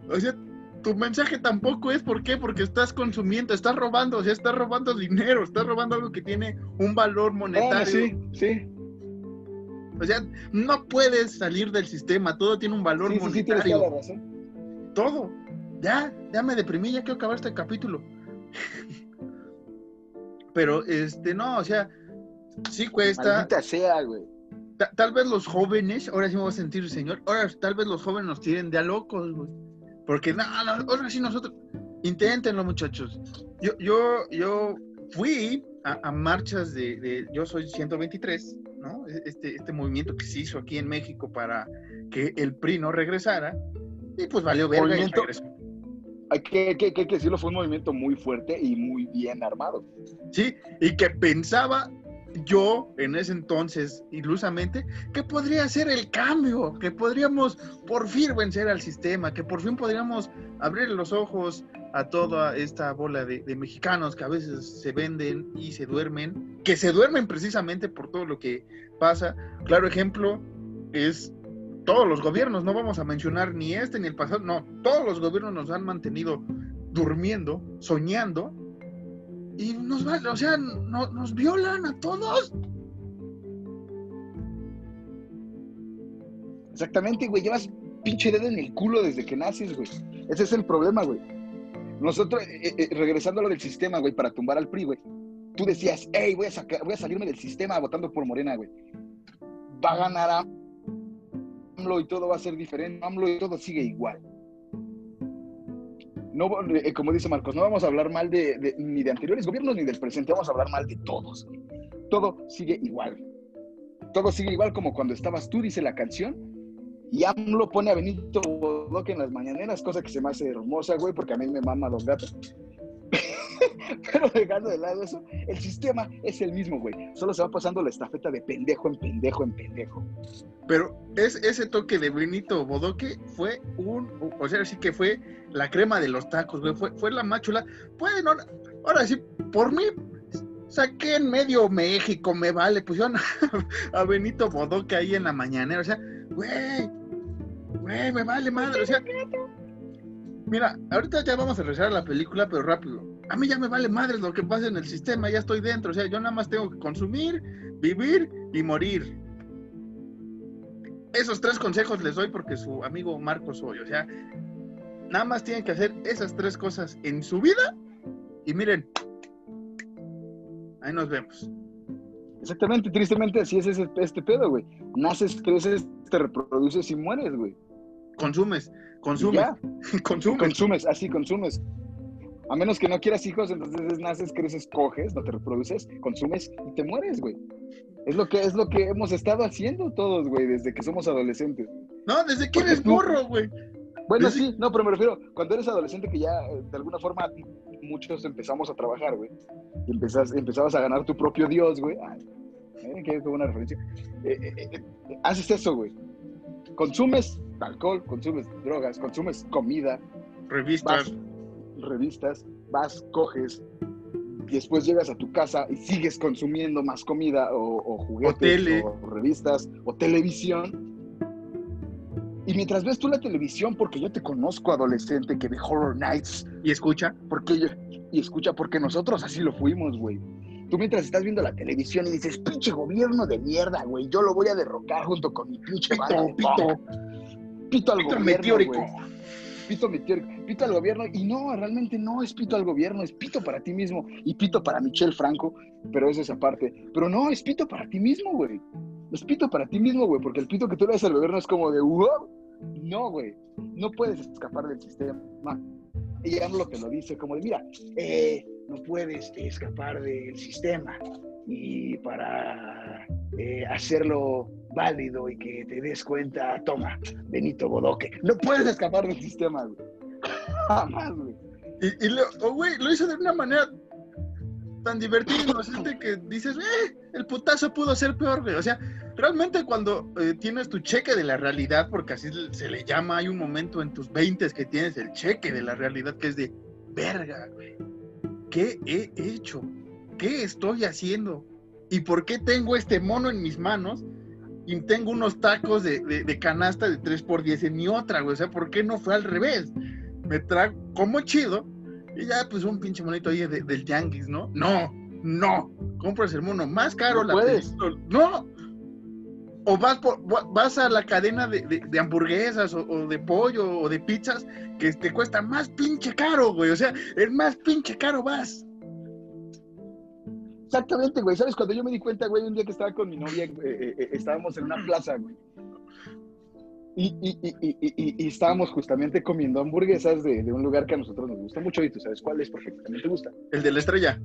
O sea, tu mensaje tampoco es ¿por qué? Porque estás consumiendo, estás robando, o sea, estás robando dinero, estás robando algo que tiene un valor monetario. sí, sí. O sea, no puedes salir del sistema, todo tiene un valor Sí, sí, sí, tienes monetario. toda la razón. todo. Ya, ya me deprimí, ya quiero acabar este capítulo. Pero, este, no, o sea, sí cuesta. Maldita sea, güey. Ta- tal vez los jóvenes, ahora sí me voy a sentir señor, ahora tal vez los jóvenes nos tiren de a locos, güey. Porque, no, no, ahora sí nosotros, inténtenlo, muchachos. Yo, yo, yo fui a, a marchas de, de- yo soy 123, ¿no? Este, este movimiento que se hizo aquí en México para que el PRI no regresara, y pues valió verga y Movimiento- regresó. Hay que, que, que, decirlo, fue un movimiento muy fuerte y muy bien armado. ¿sí? Y que pensaba yo en ese entonces, ilusamente, que podría ser el cambio, que podríamos por fin vencer al sistema, que por fin podríamos abrir los ojos a toda esta bola de mexicanos que a veces se venden y se duermen, que se duermen precisamente por todo lo que pasa. Claro ejemplo es todos los gobiernos, no vamos a mencionar ni este ni el pasado, no, todos los gobiernos nos han mantenido durmiendo, soñando, y nos o sea, no- nos violan a todos. Exactamente, güey. Llevas pinche dedo en el culo desde que naces, güey. Ese es el problema, güey. Nosotros, eh, eh, regresando a lo del sistema, güey, para tumbar al PRI, güey. Tú decías, hey, voy a, sacar, voy a salirme del sistema votando por Morena, güey. Va a ganar AMLO y todo va a ser diferente. AMLO y todo sigue igual. No, eh, como dice Marcos, no vamos a hablar mal de, ni de anteriores gobiernos ni del presente, vamos a hablar mal de todos. Todo sigue igual. Todo sigue igual como cuando estabas tú, dice la canción, y AMLO pone a Benito Bodoque en las mañaneras, cosa que se me hace hermosa, güey, porque a mí me mama los gatos. Pero dejando de lado eso, el sistema es el mismo, güey. Solo se va pasando la estafeta de pendejo en pendejo en pendejo. Pero es, ese toque de Benito Bodoque fue un, o sea, sí que fue la crema de los tacos, güey, fue, fue la máchula. Bueno, ahora sí, por mí, saqué en medio México, me vale, pusieron a, a Benito Bodoque ahí en la mañanera, o sea, güey, güey, me vale madre, o sea, mira, ahorita ya vamos a regresar a la película, pero rápido. A mí ya me vale madre lo que pasa en el sistema, ya estoy dentro, o sea, yo nada más tengo que consumir, vivir y morir. Esos tres consejos les doy porque su amigo Marcos soy, o sea, nada más tienen que hacer esas tres cosas en su vida y miren, ahí nos vemos. Exactamente, tristemente así es ese, este pedo, güey. Naces, creces, te reproduces y mueres, güey. Consumes, consumes, consumes. consumes, así consumes. A menos que no quieras hijos, entonces naces, creces, coges, no te reproduces, consumes y te mueres, güey. Es lo que es lo que hemos estado haciendo todos, güey, desde que somos adolescentes. No, desde que Porque eres tú- morro, güey. Bueno, Desde- sí, no, pero me refiero, cuando eres adolescente que ya eh, de alguna forma muchos empezamos a trabajar, güey. Y empezas, empezabas a ganar tu propio Dios, güey. Ay, eh, qué, buena referencia. Eh, eh, haces eso, güey. Consumes alcohol, consumes drogas, consumes comida. Revistas. revistas, vas, coges, y después llegas a tu casa y sigues consumiendo más comida o, juguetes o, revistas o televisión. Y mientras ves tú la televisión, porque yo te conozco adolescente que ve Horror Nights. Y escucha. Porque yo, y escucha, porque nosotros así lo fuimos, güey. Tú mientras estás viendo la televisión y dices, pinche gobierno de mierda, güey, yo lo voy a derrocar junto con mi pinche pito, pito, pito, al gobierno, meteórico pito, pito al gobierno, y no, realmente no es pito al gobierno, es pito para ti mismo, y pito para Michelle Franco, pero eso es aparte. Pero no, es pito para ti mismo, güey. Es pito para ti mismo, güey, porque el pito que tú le das al gobierno es como de, wow, no, güey, no puedes escapar del sistema. Y lo que lo dice como de, mira, eh, no puedes escapar del sistema. Y para eh, hacerlo válido y que te des cuenta, toma, Benito Bodoque. No puedes escapar del sistema, güey. Jamás, güey. Y, lo, oh, lo hizo de una manera tan divertida y que dices, eh, el putazo pudo ser peor, güey. O sea, realmente cuando eh, tienes tu cheque de la realidad, porque así se le llama, hay un momento en tus 20 que tienes el cheque de la realidad que es de, verga, güey. ¿Qué he hecho? ¿Qué estoy haciendo? ¿Y por qué tengo este mono en mis manos? Y tengo unos tacos de, canasta de 3x10 en mi otra, güey. O sea, ¿por qué no fue al revés? Me trago como chido y ya, pues un pinche monito ahí del Yankees, ¿no? No, no. Compras el mono más caro. No la puedes. No. O vas, vas a la cadena de, hamburguesas o, o, de pollo o de pizzas que te cuesta más pinche caro, güey. O sea, es más pinche caro vas. Exactamente, güey. ¿Sabes? Cuando yo me di cuenta, güey, un día que estaba con mi novia, eh, eh, eh, estábamos en una plaza, güey. Y, y, estábamos justamente comiendo hamburguesas de, un lugar que a nosotros nos gusta mucho y tú sabes cuál es porque también te gusta. El de la estrella.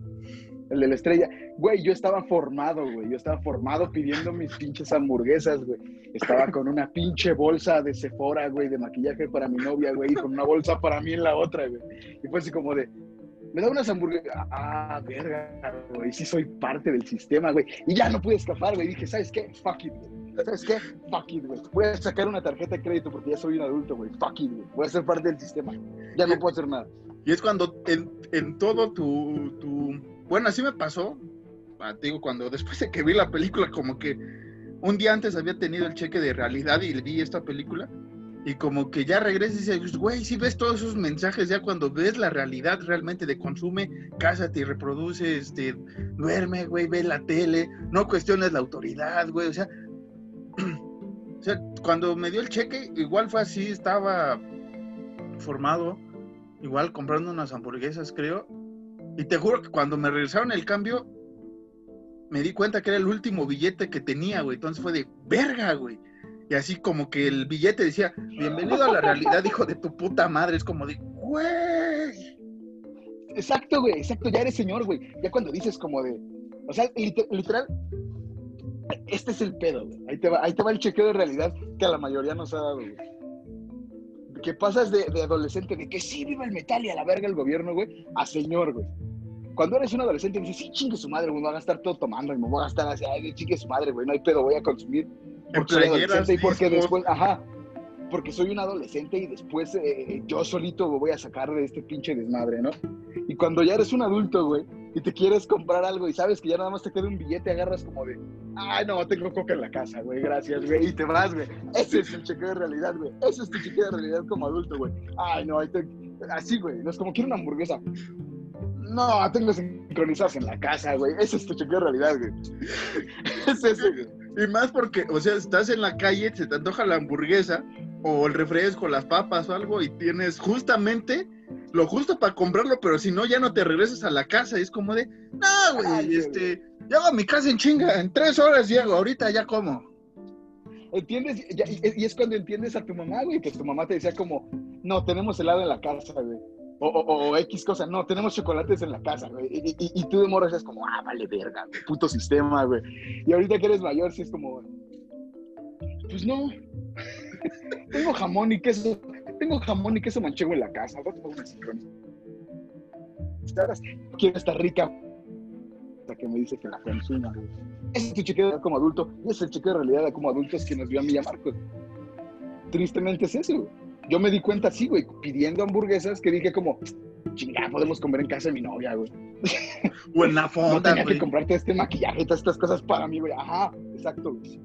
El de la estrella. Güey, yo estaba formado, güey. Yo estaba formado pidiendo mis pinches hamburguesas, güey. Estaba con una pinche bolsa de Sephora, güey, de maquillaje para mi novia, güey, y con una bolsa para mí en la otra, güey. Y fue así como de, me da unas hamburguesas. Ah, verga, güey, sí soy parte del sistema, güey. Y ya no pude escapar, güey. Dije, ¿sabes qué? Fuck it, güey. ¿Sabes qué? Fuck it, güey. Voy a sacar una tarjeta de crédito porque ya soy un adulto, güey. Fuck it, güey. Voy a ser parte del sistema. Ya no puedo hacer nada. Y es cuando en, en todo tu, tu... Bueno, así me pasó. Ah, te digo, cuando después de que vi la película, como que un día antes había tenido el cheque de realidad y vi esta película y como que ya regresas y dices, güey, si ves todos esos mensajes, ya cuando ves la realidad realmente de consume, cásate y reproduce, este, duerme, güey, ve la tele, no cuestiones la autoridad, güey, o sea, o sea, cuando me dio el cheque, igual fue así, estaba formado, igual comprando unas hamburguesas, creo, y te juro que cuando me regresaron el cambio, me di cuenta que era el último billete que tenía, güey, entonces fue de verga, güey y así como que el billete decía, bienvenido a la realidad, hijo de tu puta madre. Es como de, güey. Exacto, güey, exacto, ya eres señor, güey. Ya cuando dices como de, o sea, literal, este es el pedo, güey. Ahí te va, ahí te va el chequeo de realidad que a la mayoría nos ha dado, güey. Que pasas de, adolescente, de que sí, viva el metal y a la verga el gobierno, güey, a señor, güey. Cuando eres un adolescente dices, sí, chingue su madre, güey, me voy a gastar todo tomando y me voy a gastar así, ay, chingue su madre, güey, no hay pedo, voy a consumir porque soy adolescente y porque después, ajá, porque soy un adolescente y después eh, yo solito voy a sacar de este pinche desmadre, ¿no? Y cuando ya eres un adulto, güey, y te quieres comprar algo y sabes que ya nada más te queda un billete, agarras como de, ay, no, tengo coca en la casa, güey, gracias, güey, y te vas, güey. Ese es el chequeo de realidad, güey. Ese es tu chequeo de realidad como adulto, güey. Ay, no, así, güey, no es como quiero una hamburguesa. No, tengo sincronizados en la casa, güey. Ese es tu chequeo de realidad, güey. es ese, güey. Y más porque, o sea, estás en la calle, se te antoja la hamburguesa o el refresco, las papas o algo y tienes justamente lo justo para comprarlo, pero si no, ya no te regresas a la casa. Y es como de, no, güey, este, llego a mi casa en chinga, en tres horas llego, ahorita ya como. ¿Entiendes? y, es cuando entiendes a tu mamá, güey, que tu mamá te decía como, no, tenemos helado en la casa, güey. O, o, X cosa, no, tenemos chocolates en la casa, güey. Y, y, tú de morro es como, ah, vale verga, puto sistema, güey. Y ahorita que eres mayor, sí es como, pues no. tengo jamón y queso, tengo jamón y queso manchego en la casa. quiero estar rica hasta que me dice que la consuma. Ese es tu chequeo como adulto y es el chequeo de realidad como adultos que nos dio a mí y a Marcos. Tristemente es eso. Yo me di cuenta así, güey, pidiendo hamburguesas que dije como, chingada, podemos comer en casa de mi novia, güey. Buena fonda, no tenía güey. que comprarte este maquillaje y todas estas cosas para mí, güey. Ajá, exacto, güey.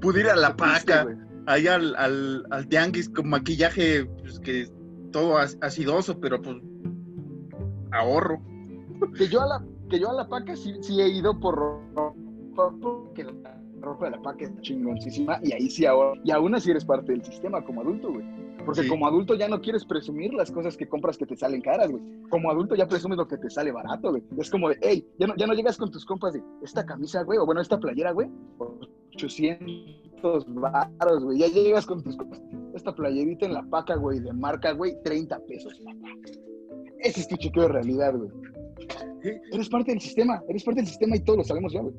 Pude ir a la paca, ahí al, al, al tianguis con maquillaje, pues que todo as- acidoso, pero pues ahorro. Que yo a la, que yo a la paca sí, sí he ido por ropa, porque la ropa de la paca es chingoncísima y ahí sí ahora, y aún así eres parte del sistema como adulto, güey. Porque Sí. como adulto ya no quieres presumir las cosas que compras que te salen caras, güey. Como adulto ya presumes lo que te sale barato, güey. Es como de, hey, ya no, ya no llegas con tus compas de, esta camisa, güey, o bueno, esta playera, güey, 800 baros, güey. Ya llegas con tus compas, esta playerita en la paca, güey, de marca, güey, 30 pesos. Ese es tu chequeo de realidad, güey. Sí. Eres parte del sistema, eres parte del sistema y todos lo sabemos ya, güey.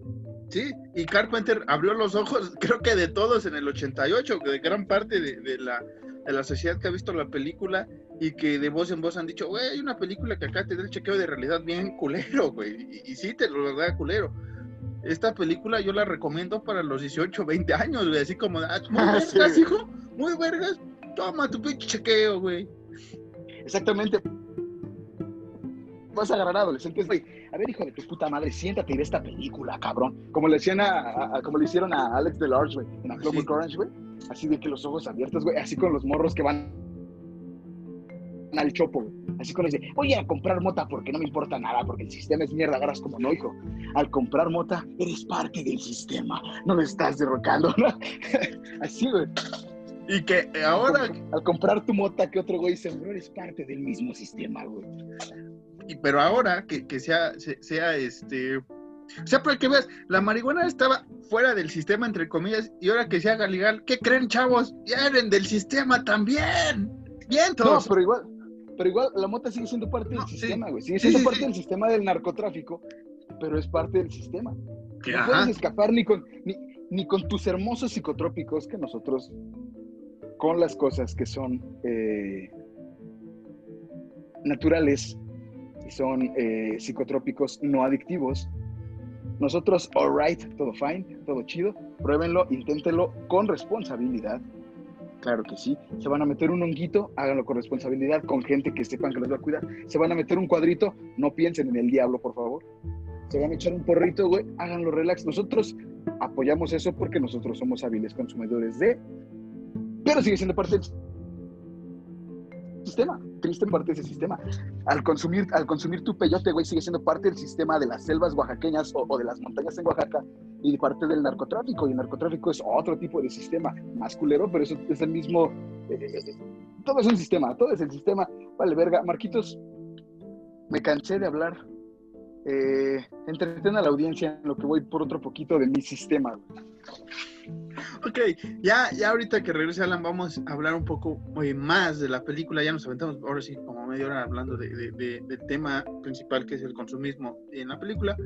Sí, y Carpenter abrió los ojos, creo que de todos en el 88, de gran parte de, de la, de la sociedad que ha visto la película y que de voz en voz han dicho, güey, hay una película que acá te da el chequeo de realidad bien culero, güey, y, y sí te lo da culero. Esta película yo la recomiendo para los 18, 20 años, güey, así como, ah, muy Ah, vergas, sí. hijo, muy vergas, toma tu pinche chequeo, güey. Exactamente. Vas a agarrar a adolescentes, güey. A ver, hijo de tu puta madre, siéntate y ve esta película, cabrón. Como le, hacían a, a- a- como le hicieron a Alex Delarge, güey, en A Clockwork Sí. Orange, güey. Así de que los ojos abiertos, güey. Así con los morros que van al chopo, güey. Así con de, voy a comprar mota porque no me importa nada, porque el sistema es mierda. Agarras como no, hijo. Al comprar mota, eres parte del sistema. No lo estás derrocando, ¿no? Así, güey. Y que eh, ahora, Al comprar tu mota que otro güey sembró, eres parte del mismo sistema, güey. y- pero ahora que, que sea, se- sea este. O sea, para que veas, la marihuana estaba fuera del sistema, entre comillas, y ahora que se haga legal, ¿qué creen, chavos? Eran del sistema también. Bien, No, todos. pero igual, pero igual la mota sigue siendo parte No, del sí. sistema, güey. Sigue siendo sí, parte sí. del sistema del narcotráfico, pero es parte del sistema. No ajá. puedes escapar ni con, ni, ni con tus hermosos psicotrópicos que nosotros, con las cosas que son eh, naturales y son eh, psicotrópicos no adictivos, nosotros, alright, todo fine, todo chido, pruébenlo, inténtenlo con responsabilidad. Claro que sí. Se van a meter un honguito, háganlo con responsabilidad, con gente que sepan que los va a cuidar. Se van a meter un cuadrito, no piensen en el diablo, por favor. Se van a echar un porrito, güey, háganlo relax. Nosotros apoyamos eso porque nosotros somos hábiles consumidores de. Pero sigue siendo parte del sistema, triste parte de ese sistema. Al consumir, al consumir tu peyote, güey, sigue siendo parte del sistema de las selvas oaxaqueñas o, de las montañas en Oaxaca y parte del narcotráfico. Y el narcotráfico es otro tipo de sistema, más culero, pero eso es el mismo. eh, eh, todo es un sistema, todo es el sistema. Vale, verga. Marquitos, me cansé de hablar. Eh, entretén a la audiencia en lo que voy por otro poquito de mi sistema. güey. Ok, ya, ya ahorita que regrese Alan, vamos a hablar un poco más de la película. Ya nos aventamos ahora sí como media hora hablando de, de- de- del tema principal que es el consumismo en la película.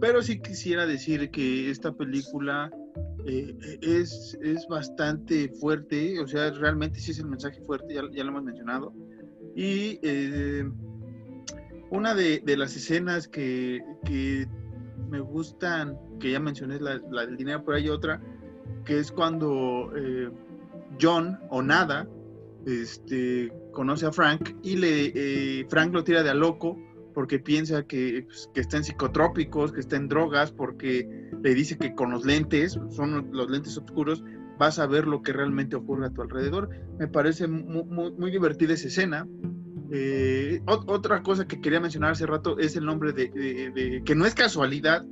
Pero sí quisiera decir que esta película eh, es, es bastante fuerte, o sea, realmente sí es el mensaje fuerte, ya, ya lo hemos mencionado. Y eh, una de las escenas que, que me gustan, que ya mencioné, la, la del dinero, pero hay otra que es cuando eh, John o nada este, conoce a Frank y le eh, Frank lo tira de a loco porque piensa que, pues, que está en psicotrópicos, que está en drogas, porque le dice que con los lentes, son los lentes oscuros, vas a ver lo que realmente ocurre a tu alrededor. Me parece mu- mu- muy, divertida esa escena. Eh, ot- otra cosa que quería mencionar hace rato es el nombre de, de- de- que no es casualidad,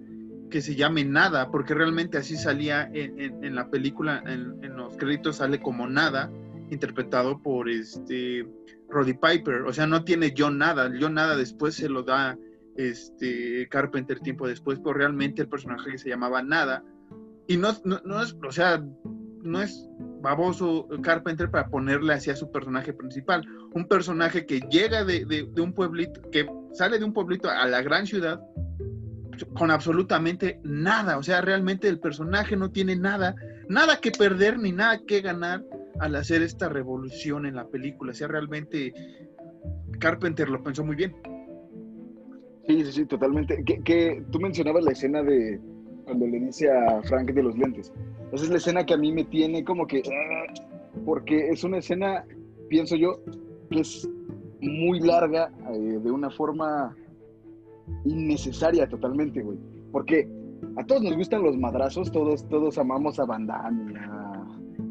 que se llame Nada, porque realmente así salía en, la película, en, los créditos sale como Nada, interpretado por este Roddy Piper, o sea, no tiene John Nada, John Nada después se lo da este Carpenter tiempo después, pero realmente el personaje se llamaba Nada, y no, no, no es, o sea, no es baboso Carpenter para ponerle así a su personaje principal, un personaje que llega de, de- de un pueblito, que sale de un pueblito a la gran ciudad, con absolutamente nada. O sea, realmente el personaje no tiene nada, nada que perder ni nada que ganar al hacer esta revolución en la película. O sea, realmente Carpenter lo pensó muy bien. Sí, sí, sí, totalmente. Que, tú mencionabas la escena de cuando le dice a Frank de los lentes. Esa es la escena que a mí me tiene como que... ah, Porque es una escena, pienso yo, que es muy larga, eh, de una forma innecesaria totalmente, güey. Porque a todos nos gustan los madrazos, todos, todos amamos a Van Damme, a-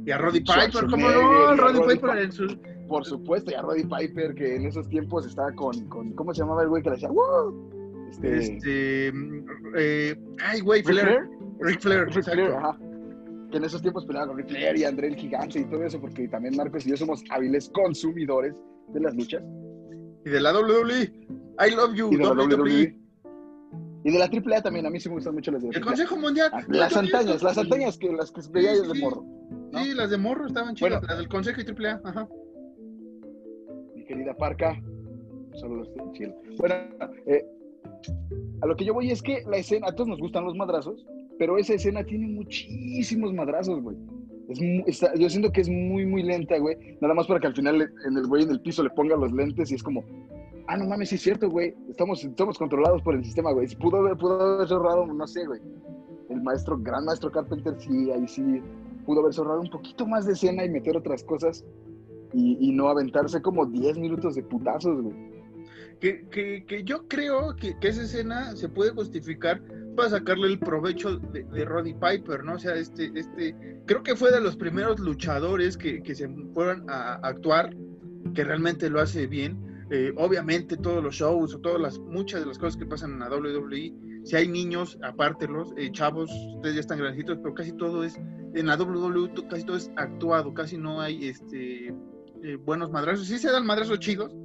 Y a Roddy Piper, ¿cómo no? y Roddy Roddy Piper Pi- en su... por supuesto, y a Roddy Piper, que en esos tiempos estaba con, con ¿cómo se llamaba el güey que le decía? ¡Woo! Este, Este... eh, ay, güey, Flair. Flair. Ric Flair. Flair, ajá. Que en esos tiempos peleaba con Ric Flair y André el Gigante y todo eso, porque también Marcos y yo somos hábiles consumidores de las luchas Y de la WWE. I love you, y de WWE. WWE. Y de la AAA también, a mí sí me gustan mucho las de El. Consejo Mundial. Ah, Las antañas, las sí. antañas que las que veía yo de Sí. morro. ¿no? Sí, las de morro estaban chidas. Bueno. las del Consejo y AAA. Ajá. mi querida Parca. Saludos del cielo. Bueno, eh, a lo que yo voy es que la escena, a todos nos gustan los madrazos, pero esa escena tiene muchísimos madrazos, güey. Es mu- está- yo siento que es muy, muy lenta, güey. Nada más para que al final le- en el güey en el piso le ponga los lentes y es como, ah, no mames, sí es cierto, güey. Estamos, estamos controlados por el sistema, güey. Pudo haber, pudo haber ahorrado, no sé, güey. El maestro, gran maestro Carpenter, sí, ahí sí pudo haber ahorrado un poquito más de escena y meter otras cosas y, y no aventarse como 10 minutos de putazos, güey. Que, que, que yo creo que, que esa escena se puede justificar para sacarle el provecho de, de Roddy Piper, ¿no? O sea, este, este, creo que fue de los primeros luchadores que se fueron a, a actuar, que realmente lo hace bien. Eh, obviamente todos los shows o todas las, muchas de las cosas que pasan en la WWE, si hay niños, apártelos, eh, chavos, ustedes ya están grandecitos, pero casi todo es, en la WWE casi todo es actuado, casi no hay este eh, buenos madrazos. Sí se dan madrazos chidos,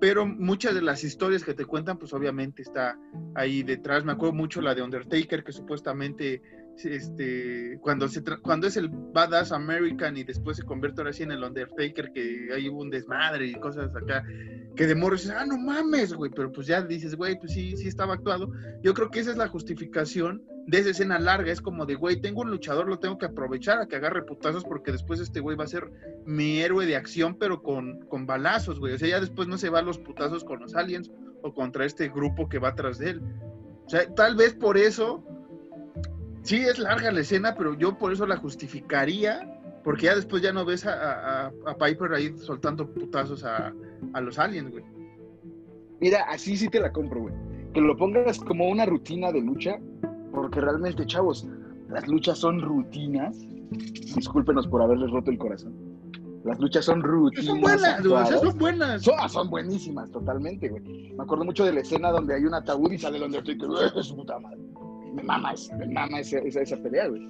pero muchas de las historias que te cuentan, pues obviamente está ahí detrás. Me acuerdo mucho la de Undertaker, que supuestamente este, cuando, se cuando es el Badass American y después se convierte ahora sí en el Undertaker, que hubo un desmadre y cosas acá, que de morro dices, ah, no mames, güey, pero pues ya dices, güey, pues sí, sí estaba actuado. Yo creo que esa es la justificación de esa escena larga, es como de, güey, tengo un luchador, lo tengo que aprovechar a que agarre putazos porque después este güey va a ser mi héroe de acción, pero con, con balazos, güey. O sea, ya después no se va a los putazos con los aliens o contra este grupo que va atrás de él. O sea, tal vez por eso, sí es larga la escena, pero yo por eso la justificaría, porque ya después ya no ves a, a- a Piper ahí soltando putazos a, a los aliens, güey. Mira, así sí te la compro, güey. Que lo pongas como una rutina de lucha, porque realmente, chavos, las luchas son rutinas. Discúlpenos por haberles roto el corazón. Las luchas son rutinas. Son buenas, o sea, son buenas. Son, ah, son buenísimas, totalmente, güey. Me acuerdo mucho de la escena donde hay un ataúd y sale el Undertaker. ¡Eh, su puta madre! Me mama, me mama esa, esa, esa pelea, güey.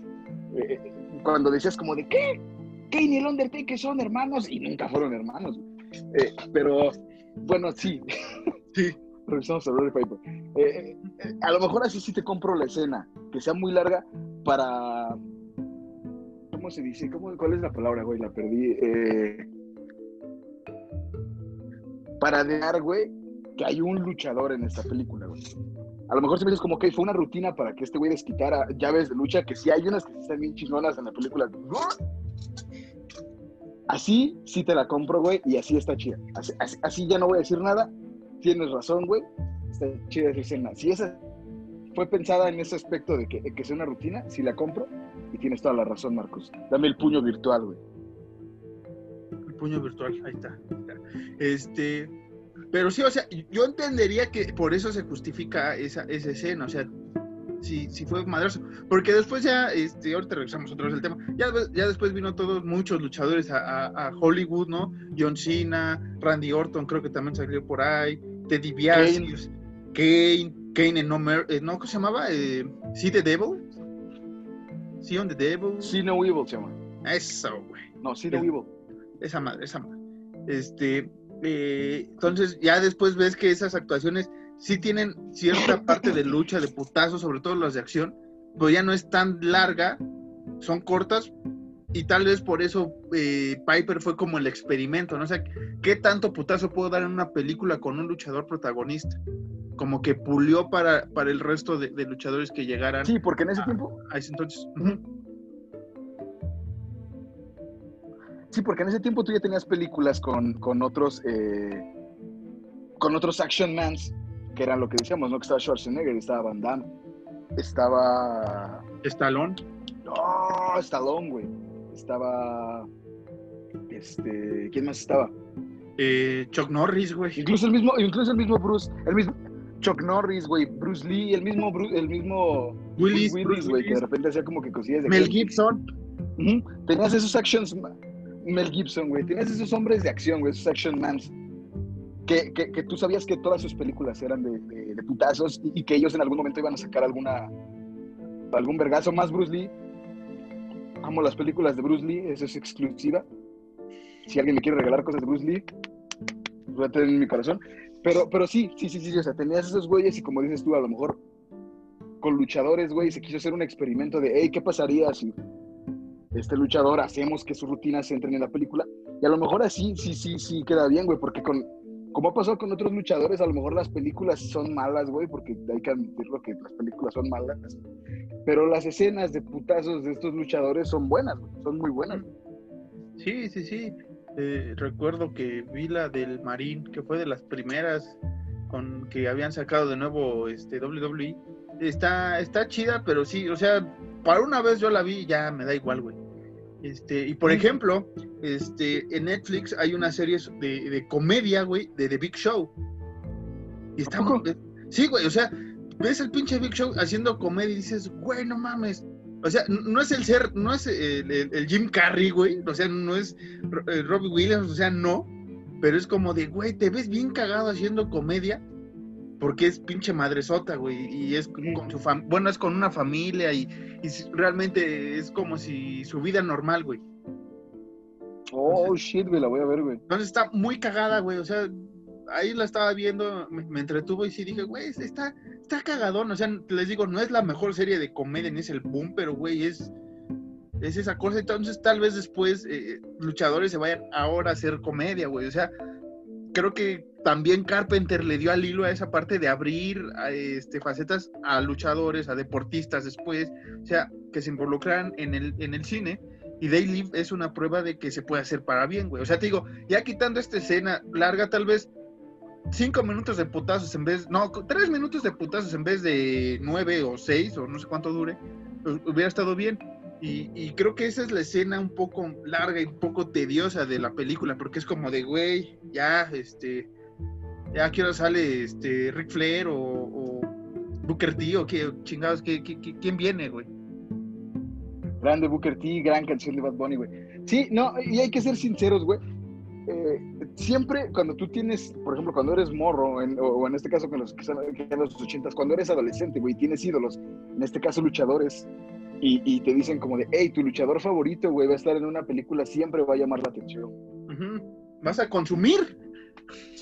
Eh, eh, cuando decías como de, ¿qué? Kane y el Undertaker son hermanos y nunca fueron hermanos. güey. Eh, pero, bueno, sí. Sí. Revisamos a Roddy Piper. Eh, eh, a lo mejor así sí te compro la escena, que sea muy larga para... ¿Cómo se dice? ¿Cómo, ¿Cuál es la palabra, güey? La perdí. Eh, para dejar, güey, que hay un luchador en esta película, güey. A lo mejor se me dices como que fue una rutina para que este güey desquitara llaves de lucha, que sí hay unas que están bien chingonas en la película. Así sí te la compro, güey, y así está chida. Así, ya no voy a decir nada. Tienes razón, güey. Está chida esa escena. Si esa fue pensada en ese aspecto de que, que sea una rutina, sí la compro. Y tienes toda la razón, Marcos. Dame el puño virtual, güey. El puño virtual, ahí está. Este, pero sí, o sea, yo entendería que por eso se justifica esa, esa escena, o sea, si, si fue madrazo. Porque después ya, este, ahorita regresamos otra vez al tema, ya, ya después vino todos, muchos luchadores a, a- a Hollywood, ¿no? John Cena, Randy Orton, creo que también salió por ahí, Teddy Biasi, Kane, Kane en No, Mer- eh, no, ¿cómo se llamaba? Eh, ¿Sí The Devil? ¿Sí on the Devil? See No Evil se llama. Eso, güey No, See No Evil. esa madre, esa madre. Este, eh, entonces ya después ves que esas actuaciones sí tienen cierta parte de lucha, de putazo, sobre todo las de acción, pero ya no es tan larga, son cortas y tal vez por eso eh, Piper fue como el experimento, ¿no? O sea, ¿qué tanto putazo puedo dar en una película con un luchador protagonista? Como que pulió para, para el resto de, de luchadores que llegaran Sí, porque en ese Ah. tiempo a ese entonces. Ujú. Sí, porque en ese tiempo tú ya tenías películas con, con otros eh, con otros action mans que era lo que decíamos, ¿no? Que estaba Schwarzenegger, estaba Van Damme, estaba... Stallone. No, Stallone, güey. Estaba... Este... ¿Quién más estaba? Eh, Chuck Norris, güey. Incluso el mismo, incluso el mismo Bruce, el mismo Chuck Norris, güey, Bruce Lee, el mismo, el mismo Willis, güey, que de repente hacía como que cosillas de Mel Gibson. Tenías esos actions, Mel Gibson, güey, tenías esos hombres de acción, güey, esos action mans, que, que, que, tú sabías que todas sus películas eran de, de, putazos y, que ellos en algún momento iban a sacar alguna, algún vergazo más Bruce Lee. Amo las películas de Bruce Lee, eso es exclusiva. Si alguien me quiere regalar cosas de Bruce Lee, voy a tener en mi corazón. Pero, pero sí, sí, sí, sí, o sea, tenías esos güeyes y como dices tú, a lo mejor con luchadores, güey, se quiso hacer un experimento de, hey, ¿qué pasaría si este luchador hacemos que sus rutinas entren en la película? Y a lo mejor así, sí, sí, sí, queda bien, güey, porque con, como ha pasado con otros luchadores, a lo mejor las películas son malas, güey, porque hay que admitirlo que las películas son malas. Pero las escenas de putazos de estos luchadores son buenas, güey, son muy buenas. Sí, sí, sí. Eh, recuerdo que vi la del Marín, que fue de las primeras con que habían sacado de nuevo este WWE. Está, está chida, pero sí, o sea, para una vez yo la vi ya me da igual, güey. Este, y por ejemplo, este, en Netflix hay una serie de, de comedia, güey, de The Big Show. Y está Sí, güey, o sea, ves el pinche Big Show haciendo comedia y dices, güey, no mames, o sea, no es el ser, no es el, Jim Carrey, güey. O sea, no es eh, Robbie Williams, o sea, no. Pero es como de, güey, te ves bien cagado haciendo comedia. Porque es pinche madresota, güey. Y es con su. Bueno, es con una familia y, realmente es como si su vida normal, güey. Oh, shit, güey, la voy a ver, güey. Entonces está muy cagada, güey. O sea, ahí la estaba viendo, me, entretuvo y sí dije, güey, está, está cagadón. O sea, les digo, no es la mejor serie de comedia ni es el boom, pero güey, es, es esa cosa. Entonces, tal vez después eh, luchadores se vayan ahora a hacer comedia, güey. O sea, creo que también Carpenter le dio al hilo a esa parte de abrir este, facetas a luchadores, a deportistas después, o sea, que se involucran en el, en el cine. Y Daily es una prueba de que se puede hacer para bien, güey. O sea, te digo, ya quitando esta escena larga, tal vez cinco minutos de putazos en vez, no, tres minutos de putazos en vez de nueve o seis o no sé cuánto dure, pues, hubiera estado bien. Y, creo que esa es la escena un poco larga y un poco tediosa de la película, porque es como de, güey, ya, este, ya quiero sale, este, Ric Flair o, Booker T o qué chingados, ¿qué, quién viene, güey? Grande Booker T, gran canción de Bad Bunny, güey. Sí, no, y hay que ser sinceros, güey. Eh, siempre cuando tú tienes, por ejemplo, cuando eres morro, o, en este caso con los que los ochentas, cuando eres adolescente, güey, tienes ídolos, en este caso luchadores, y, te dicen como de, hey, tu luchador favorito, güey, va a estar en una película, siempre va a llamar la atención. Vas a consumir.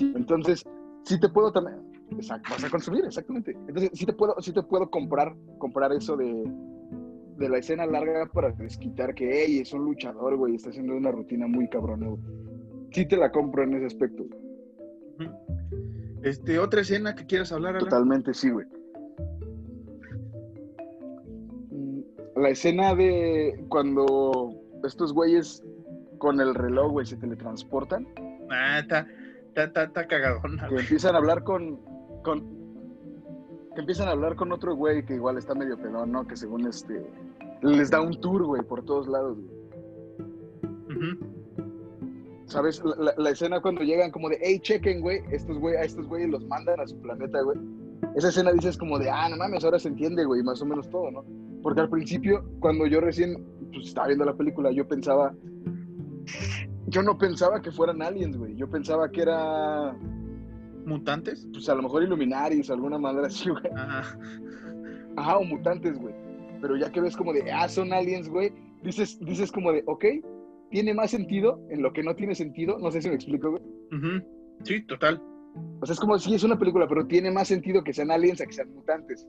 entonces, sí te puedo también, exacto, vas a consumir, exactamente. Entonces, sí te puedo, sí te puedo comprar, comprar eso de, de la escena larga para desquitar que, hey, es un luchador, güey, está haciendo una rutina muy cabrona, sí te la compro en ese aspecto. Este, otra escena que quieras hablar, Totalmente, sí, güey. La escena de cuando estos güeyes con el reloj, güey, se teletransportan. Ah, está, está, está, cagadona. Que empiezan a hablar con, con, que empiezan a hablar con otro güey que igual está medio pedón, ¿no? Que según este, les da un tour, güey, por todos lados, güey. ¿Sabes? La, escena cuando llegan como de, hey, chequen, güey, estos güey, a estos güeyes los mandan a su planeta, güey. Esa escena dices como de, ah, no mames, ahora se entiende, güey, más o menos todo, ¿no? Porque al principio, cuando yo recién pues, estaba viendo la película, yo pensaba, yo no pensaba que fueran aliens, güey. Yo pensaba que era... ¿Mutantes? Pues a lo mejor Illuminaris, alguna madre así, güey. Ajá. Ajá, o mutantes, güey. Pero ya que ves como de, ah, son aliens, güey, dices, dices como de, ok, tiene más sentido en lo que no tiene sentido. No sé si me explico, güey. Sí, total. O sea, es como si es una película, pero tiene más sentido que sean aliens a que sean mutantes.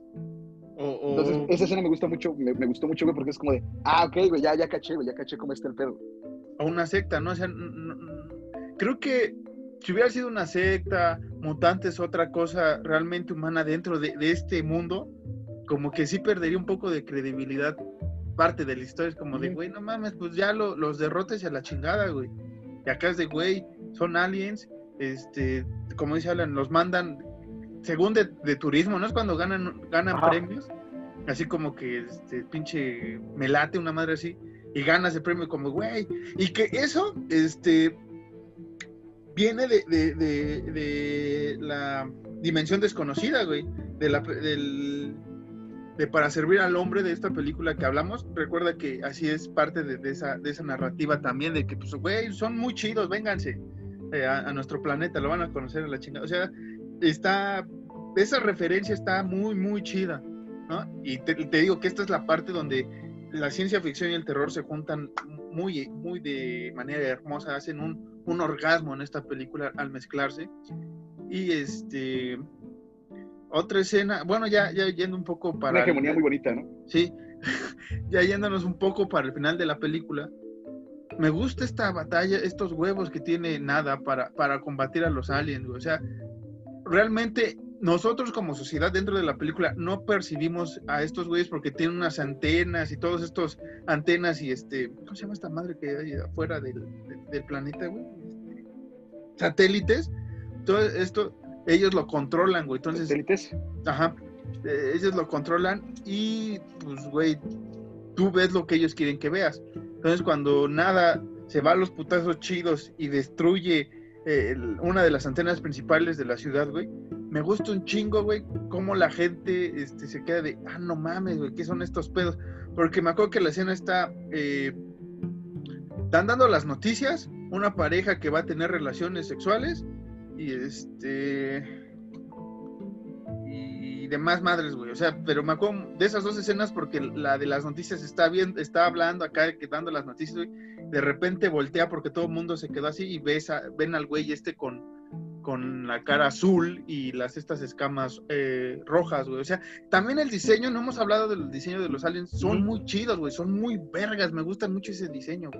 Entonces, esa escena me gusta mucho, me, gustó mucho, güey, porque es como de, ah, ok, güey, ya, ya caché, güey, ya caché cómo está el pedo. O una secta, ¿no? O sea, creo que si hubiera sido una secta, mutantes, otra cosa realmente humana dentro de, de este mundo, como que sí perdería un poco de credibilidad parte de la historia. Es como de, güey, no mames, pues ya los derrotes a la chingada, güey. Y acá es de, güey, son aliens, este, como dice Alan, los mandan, según de, turismo, ¿no? Es cuando ganan, ganan premios, así como que este pinche me late una madre así, y ganas el premio como, güey, y que eso, este, viene de, de, de, la dimensión desconocida, güey, de la, del, de para servir al hombre de esta película que hablamos. Recuerda que así es parte de, esa, de esa narrativa también, de que, pues, güey, son muy chidos, vénganse eh, a, nuestro planeta, lo van a conocer a la chingada. O sea, está, esa referencia está muy, muy chida, ¿no? Y te, digo que esta es la parte donde la ciencia ficción y el terror se juntan muy, muy de manera hermosa, hacen un, un orgasmo en esta película al mezclarse. Y este, otra escena, bueno, ya, ya yendo un poco para... Una hegemonía muy bonita, ¿no? Sí, ya yéndonos un poco para el final de la película. Me gusta esta batalla, estos huevos que tiene Nada para, para combatir a los aliens, O sea, realmente nosotros como sociedad dentro de la película no percibimos a estos güeyes porque tienen unas antenas y todos estos antenas y este, ¿cómo se llama esta madre que hay afuera del, del, planeta, güey? Este, satélites. Todo esto, ellos lo controlan, güey. Entonces, ¿Satélites? Ajá. Eh, ellos lo controlan y, pues, güey, tú ves lo que ellos quieren que veas. Entonces, cuando nada se va a los putazos chidos y destruye una de las antenas principales de la ciudad, güey, me gusta un chingo, güey, cómo la gente este, se queda de, ah, no mames, güey, ¿qué son estos pedos? Porque me acuerdo que la escena está, eh, dando las noticias, una pareja que va a tener relaciones sexuales y este y demás madres, güey. O sea, pero me acuerdo de esas dos escenas porque la de las noticias está bien, está hablando acá, dando las noticias, güey. De repente voltea porque todo el mundo se quedó así y ves ven al güey este con, con la cara azul y las estas escamas eh, rojas, güey. O sea, también el diseño, no hemos hablado del diseño de los aliens, son muy chidos, güey, son muy vergas, me gusta mucho ese diseño,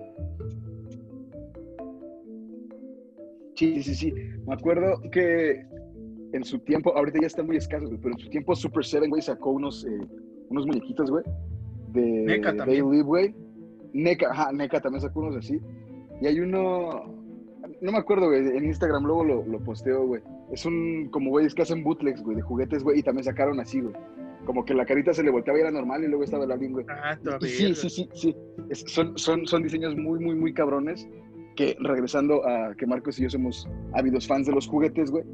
Sí, sí, sí. Me acuerdo que en su tiempo, ahorita ya están muy escasos, güey, pero en su tiempo Super Seven, güey, sacó unos, eh, unos muñequitos, güey, de NECA también. güey. NECA, ajá, NECA también sacó unos así. Y hay uno, no me acuerdo, güey, en Instagram luego lo, lo posteo, güey. Es un, como güeyes que hacen bootlegs, güey, de juguetes, güey, y también sacaron así, güey. Como que la carita se le volteaba y era normal y luego estaba el alien, güey. Ah, todavía. Sí, sí, sí, sí. son, son, son diseños muy, muy, muy cabrones que regresando a que Marcos y yo somos ávidos fans de los juguetes, güey,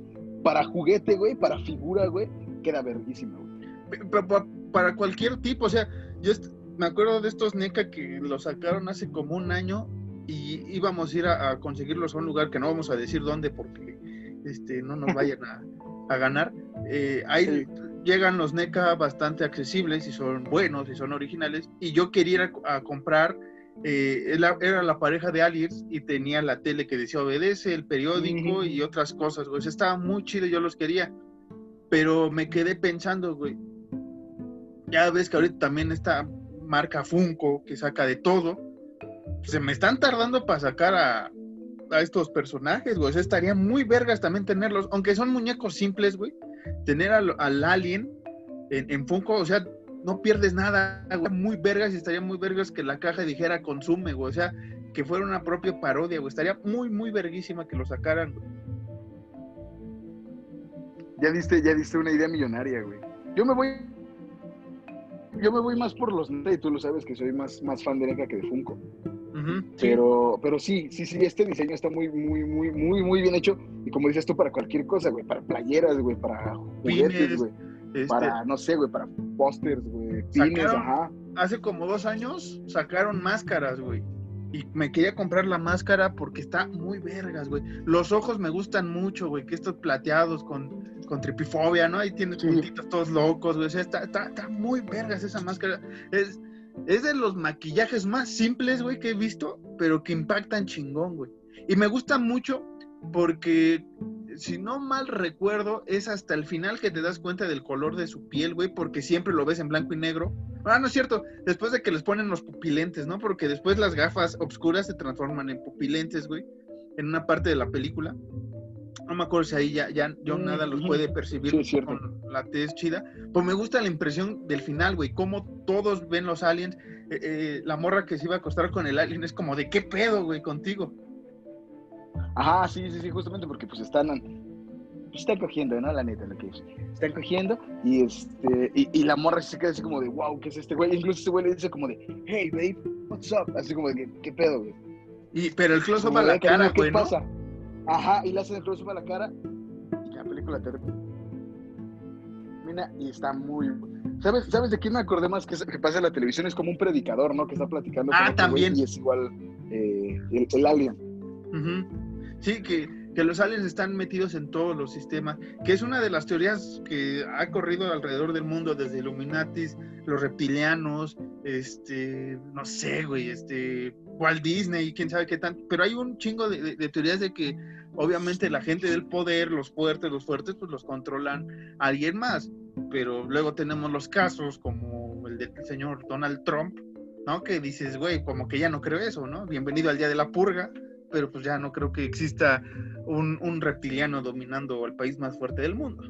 para juguete, güey, para figura, güey, queda verguísimo, güey. Para cualquier tipo, o sea, yo me acuerdo de estos NECA que los sacaron hace como un año y íbamos a ir a, conseguirlos a un lugar que no vamos a decir dónde porque este, no nos vayan a, ganar. Eh, ahí llegan los NECA bastante accesibles y son buenos y son originales y yo quería ir a comprar eh, era la pareja de aliens y tenía la tele que decía obedece, el periódico y otras cosas, güey. estaba muy chido, yo los quería. Pero me quedé pensando, güey. Ya ves que ahorita también esta marca Funko que saca de todo. Se me están tardando para sacar a, a estos personajes, güey. estaría muy vergas también tenerlos, aunque son muñecos simples, güey. Tener al, alien en, en Funko, o sea, no pierdes nada, güey. Muy vergas y estaría muy vergas que la caja dijera consume, güey. O sea, que fuera una propia parodia. Estaría muy, muy verguísima que lo sacaran, güey. Ya diste, ya diste una idea millonaria, güey. Yo me voy. Yo me voy más por los y tú lo sabes que soy más, más fan de NECA que de Funko. pero, pero sí, sí, sí, este diseño está muy, muy, muy, muy, muy bien hecho. Y como dices tú, para cualquier cosa, güey, para playeras, güey, para juguetes, güey este, para, no sé, güey, para pósters, güey, pines, ajá. Hace como dos años sacaron máscaras, güey. Y me quería comprar la máscara porque está muy vergas, güey. Los ojos me gustan mucho, güey, que estos plateados con, con tripifobia, ¿no? Ahí tiene puntitos todos locos, güey. O sea, está, está, está, muy vergas esa máscara. Es, es de los maquillajes más simples, güey, que he visto, pero que impactan chingón, güey. Y me gusta mucho porque si no mal recuerdo, es hasta el final que te das cuenta del color de su piel, güey, porque siempre lo ves en blanco y negro. Ah, no es cierto, después de que les ponen los pupilentes, ¿no? Porque después las gafas oscuras se transforman en pupilentes, güey, en una parte de la película. No me acuerdo si ahí ya, ya yo mm, nada los puede percibir con la tez chida. Pues me gusta la impresión del final, güey, cómo todos ven los aliens. Eh, eh, la morra que se iba a acostar con el alien es como de qué pedo, güey, contigo. Ajá, sí, sí, sí, justamente porque pues están están cogiendo, ¿no? La neta, lo que es. Están cogiendo y este y, y la morra se queda así como de, wow, ¿qué es este güey? Incluso este güey le dice como de, hey, babe, what's up? Así como de, ¿qué, qué pedo, güey? Y, pero el close-up Como a la cara, ¿qué güey, ¿no? pasa? Ajá, y le hacen el close-up a la cara y la película termina y está muy... ¿Sabes, ¿Sabes de quién me acordé más que, que pasa en la televisión? Es como un predicador, ¿no? Que está platicando Ah, con otro güey también. y es igual eh, el, el alien. Sí, que, que los aliens están metidos en todos los sistemas, que es una de las teorías que ha corrido alrededor del mundo, desde Illuminatis, los reptilianos, este, no sé, güey, este, Walt Disney, quién sabe qué tan, pero hay un chingo de, de- teorías de que obviamente la gente del poder, los fuertes, los fuertes, pues los controlan alguien más, pero luego tenemos los casos como el del señor Donald Trump, ¿no? Que dices, güey, como que ya no creo eso, ¿no? Bienvenido al día de la purga, pero pues ya no creo que exista un, un reptiliano dominando el país más fuerte del mundo.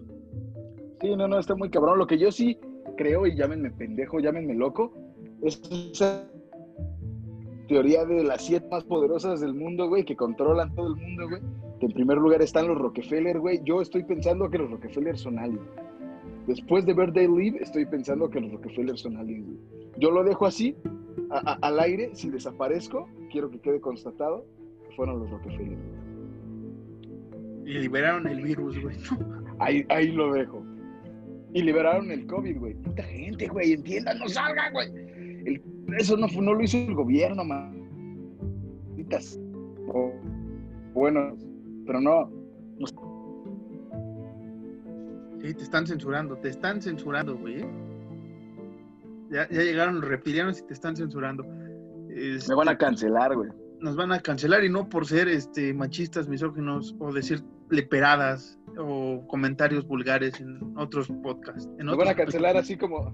Sí, no, no, está muy cabrón. Lo que yo sí creo, y llámenme pendejo, llámenme loco, es esa teoría de las siete más poderosas del mundo, güey, que controlan todo el mundo, güey. Que en primer lugar están los Rockefeller, güey. Yo estoy pensando que los Rockefeller son aliens. Después de ver They Live, estoy pensando que los Rockefeller son aliens, güey. Yo lo dejo así, al aire. Si desaparezco, quiero que quede constatado fueron los Rockefeller. Y liberaron el virus, güey. Ahí, ahí lo dejo. Y liberaron el COVID, güey. Puta gente, güey, entiendan, no salgan, güey. El- eso no, fue- no lo hizo el gobierno. O- bueno, pero no. Sí, te están censurando, te están censurando, güey. ¿eh? Ya, ya llegaron los reptilianos y te están censurando. Este, Me van a cancelar, güey. Nos van a cancelar y no por ser este machistas, misóginos o decir leperadas o comentarios vulgares en otros podcasts. En otros van a cancelar así como.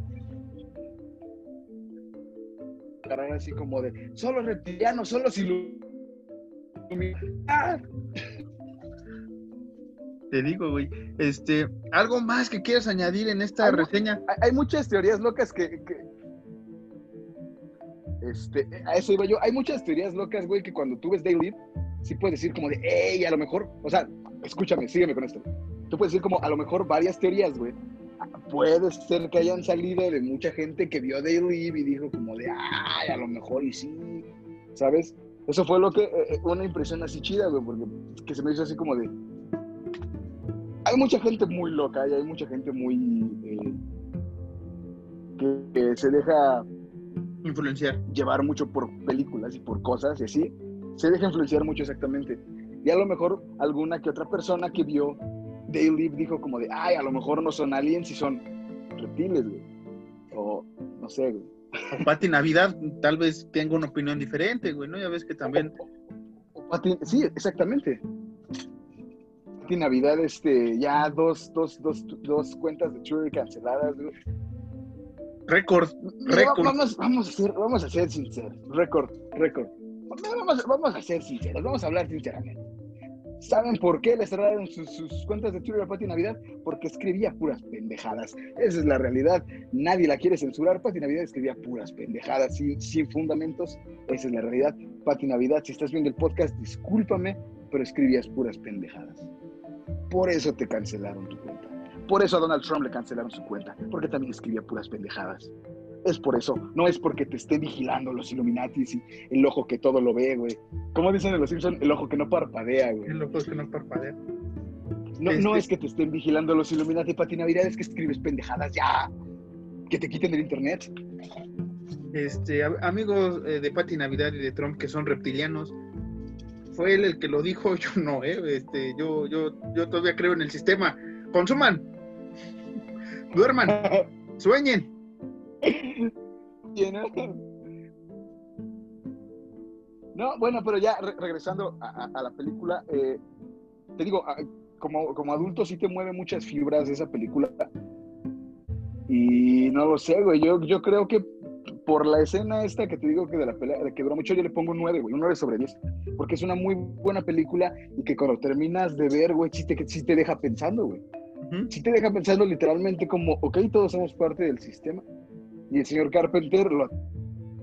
Así como de. Solo reptilianos, solo si lo. ¡Ah! Te digo, güey. Este, algo más que quieras añadir en esta reseña. Hay, hay muchas teorías locas que, que- Este, a eso iba yo. Hay muchas teorías locas, güey, que cuando tú ves Daily, sí puedes decir como de, hey, a lo mejor, o sea, escúchame, sígueme con esto. Tú puedes decir como, a lo mejor varias teorías, güey. Puede ser que hayan salido de mucha gente que vio Daily y dijo como de, ay, a lo mejor y sí, ¿sabes? Eso fue lo que, eh, eh, una impresión así chida, güey, porque que se me hizo así como de... Hay mucha gente muy loca y hay mucha gente muy... eh, que, que se deja Influenciar. llevar mucho por películas y por cosas y así, se deja influenciar mucho exactamente. Y a lo mejor alguna que otra persona que vio They Live dijo como de, ay, a lo mejor no son aliens y son reptiles, güey. O no sé, güey. O Pati Navidad tal vez tenga una opinión diferente, güey, ¿no? Ya ves que también O Pati- sí, exactamente. Pati Navidad, este, ya dos, dos, dos, dos cuentas de Twitter canceladas, güey. Récord. Récord. Vamos, vamos, a ser, vamos a ser sinceros. Récord, récord. Vamos, vamos a ser sinceros, vamos a hablar sinceramente. ¿Saben por qué le cerraron sus, sus cuentas de Twitter a Pati Navidad? Porque escribía puras pendejadas. Esa es la realidad. Nadie la quiere censurar. Pati Navidad escribía puras pendejadas sin, sin fundamentos. Esa es la realidad. Pati Navidad, si estás viendo el podcast, discúlpame, pero escribías puras pendejadas. Por eso te cancelaron tu cuenta. Por eso a Donald Trump le cancelaron su cuenta, porque también escribía puras pendejadas. Es por eso, no es porque te esté vigilando los Illuminatis y el ojo que todo lo ve, güey. Como dicen en los Simpsons, el ojo que no parpadea, güey. El es que no parpadea. No, no Este- es que te estén vigilando los Illuminati, Pati Navidad, es que escribes pendejadas ya. Que te quiten del internet. Este, amigos eh, de Pati Navidad y de Trump que son reptilianos, fue él el que lo dijo, yo no, eh, este, yo, yo, yo todavía creo en el sistema. Consuman, duerman, sueñen. No- No, bueno, pero ya re- regresando a, a- a la película, eh, te digo, a- como, como adulto sí te mueve muchas fibras esa película. Y no lo sé, güey, yo, yo creo que por la escena esta que te digo que de la pelea, que duró mucho, yo le pongo un 9, güey, un 9 sobre 10. Porque es una muy buena película y que cuando terminas de ver, güey, sí te, sí te deja pensando, güey Ujú. sí te deja pensando literalmente como, ok, todos somos parte del sistema. Y el señor Carpenter lo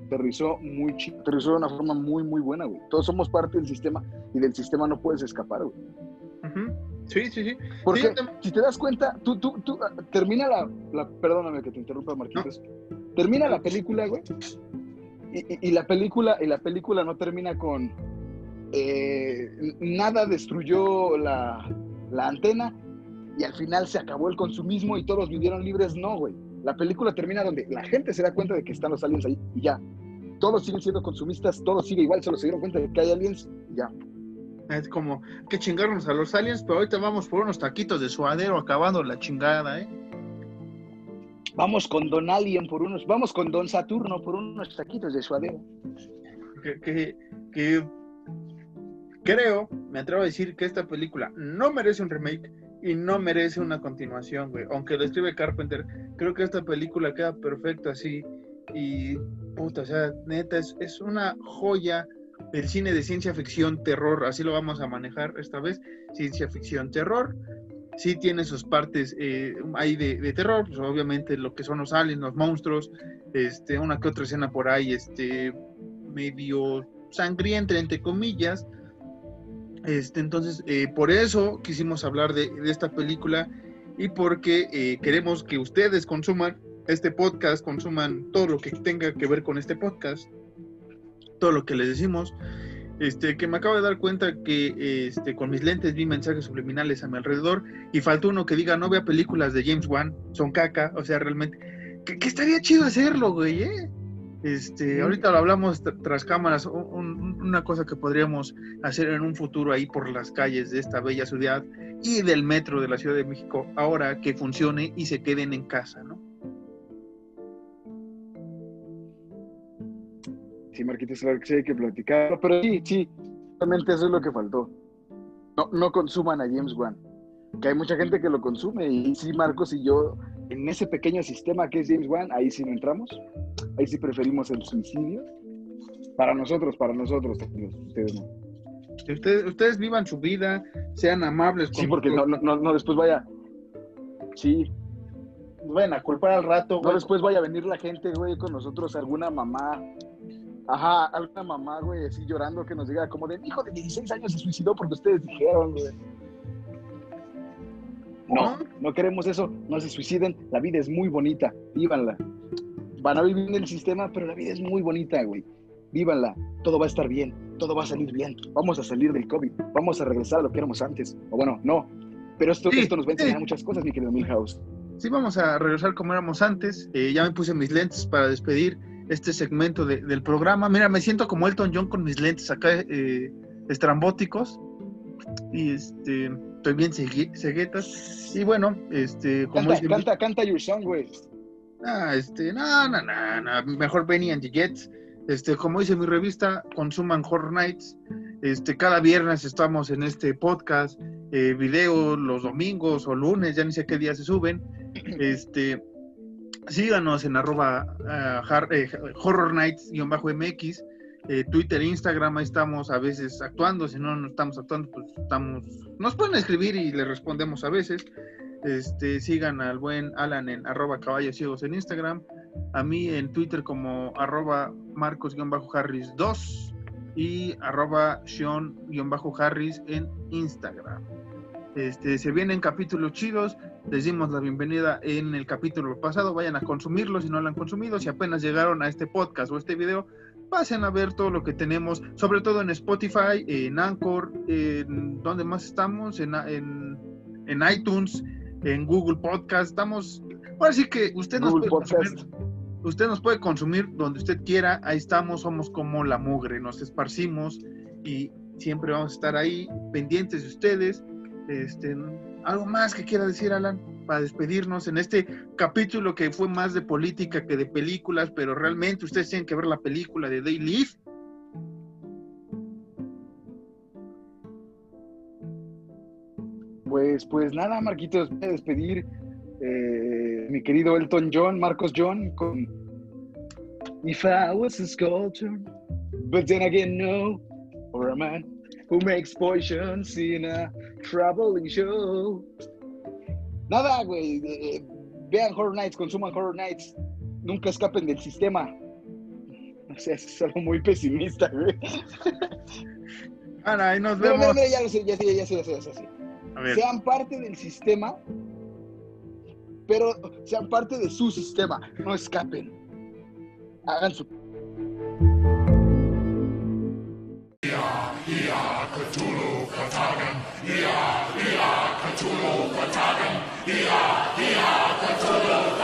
aterrizó muy chido, aterrizó de una forma muy, muy buena, güey. Todos somos parte del sistema y del sistema no puedes escapar, güey. Sí, sí, sí. Porque si te das cuenta, tú, tú, tú, ah, termina la, la perdóname que te interrumpa, Marquitos. Termina la película, güey. Y, y, la película, y la película no termina con eh, nada destruyó la, la antena y al final se acabó el consumismo y todos vivieron libres. No, güey. La película termina donde la gente se da cuenta de que están los aliens ahí y ya. Todos siguen siendo consumistas, todo sigue igual, solo se dieron cuenta de que hay aliens y ya. Es como que chingarnos a los aliens, pero ahorita vamos por unos taquitos de suadero acabando la chingada, ¿eh? Vamos con Don Alien por unos, vamos con Don Saturno por unos taquitos de suadero. Que, que, creo, me atrevo a decir que esta película no merece un remake y no merece una continuación, güey. Aunque lo escribe Carpenter, creo que esta película queda perfecta así. Y puta, o sea, neta, es, es una joya el cine de ciencia ficción, terror, así lo vamos a manejar esta vez, ciencia ficción, terror. Sí tiene sus partes eh, ahí de, terror, pues obviamente lo que son los aliens, los monstruos, este, una que otra escena por ahí, este, medio sangrienta, entre comillas. Este, entonces, eh, por eso quisimos hablar de, esta película y porque eh, queremos que ustedes consuman este podcast, consuman todo lo que tenga que ver con este podcast todo lo que les decimos. Este, que me acabo de dar cuenta que este, con mis lentes vi mensajes subliminales a mi alrededor y faltó uno que diga no vea películas de James Wan, son caca, o sea, realmente, que, estaría chido hacerlo, güey, ¿eh? Este, ahorita lo hablamos tras cámaras, una cosa que podríamos hacer en un futuro ahí por las calles de esta bella ciudad y del metro de la Ciudad de México, ahora que funcione y se queden en casa, ¿no? Sí, Marquitos, claro que sí hay que platicar. Pero sí, sí, realmente eso es lo que faltó. No, no consuman a James Wan. Que hay mucha gente que lo consume. Y sí, Marcos y yo, en ese pequeño sistema que es James Wan, ahí sí no entramos. Ahí sí preferimos el suicidio. Para nosotros, para nosotros, ustedes no. Ustedes, ustedes vivan su vida, sean amables. sí, porque no, no, no, después vaya. Sí, bueno, a culpar al rato. No, después vaya a venir la gente, güey, con nosotros, alguna mamá Ajá, alguna mamá, güey, así llorando que nos diga como de, hijo de 16 años se suicidó porque ustedes dijeron, güey. No, no queremos eso, no se suiciden, la vida es muy bonita, vívanla. Van a vivir en el sistema, pero la vida es muy bonita, güey. Vívanla, todo va a estar bien, todo va a salir bien, vamos a salir del COVID, vamos a regresar a lo que éramos antes. O bueno, no, pero esto, esto nos va a enseñar muchas cosas, mi querido Milhouse. Sí, vamos a regresar como éramos antes. Eh, ya me puse mis lentes para despedir este segmento del programa. Mira, me siento como Elton John con mis lentes acá eh, estrambóticos. Y este, estoy bien ceguetas. Y bueno, este, como canta, canta, canta your song, güey. Ah, este, no, no, no, no, mejor Benny and the Jets. Este, como dice mi revista, consuman Horror Nights. Este, cada viernes estamos en este podcast, eh, video los domingos o lunes, ya ni sé qué día se suben. Este, síganos en arroba uh, eh, horror nights-mx, eh, Twitter, Instagram, ahí estamos a veces actuando, si no, no estamos actuando, pues estamos, nos pueden escribir y le respondemos a veces. Este, sigan al buen Alan en arroba caballos ciegos en Instagram, a mí en Twitter como arroba marcos-harris 2 y arroba sean-harris en Instagram. Este, se vienen capítulos chidos. Les dimos la bienvenida en el capítulo pasado. Vayan a consumirlo si no lo han consumido. Si apenas llegaron a este podcast o este video, pasen a ver todo lo que tenemos, sobre todo en Spotify, en Anchor, en donde más estamos, en, en, iTunes, en Google Podcast. Estamos. Ahora sí que usted nos puede consumir. Usted nos puede consumir donde usted quiera. Ahí estamos. Somos como la mugre. Nos esparcimos y siempre vamos a estar ahí pendientes de ustedes este, ¿Algo más que quiera decir, Alan, para despedirnos en este capítulo que fue más de política que de películas, pero realmente ustedes tienen que ver la película de Day Live? Pues, pues nada, Marquitos, voy a despedir eh, mi querido Elton John, Marcos John, con If I was a sculpture, but then again, no, or a man who makes potions in a traveling show. Nada, güey. Eh, vean Horror Nights, consuman Horror Nights. Nunca escapen del sistema. O sea, es algo muy pesimista, güey. Ahora, ahí nos vemos. Ya lo sé, ya sé, sé, ya sé. Sé. Sean parte del sistema, pero sean parte de su sistema. No escapen. Hagan su Cthulhu Hija, the Kaczora!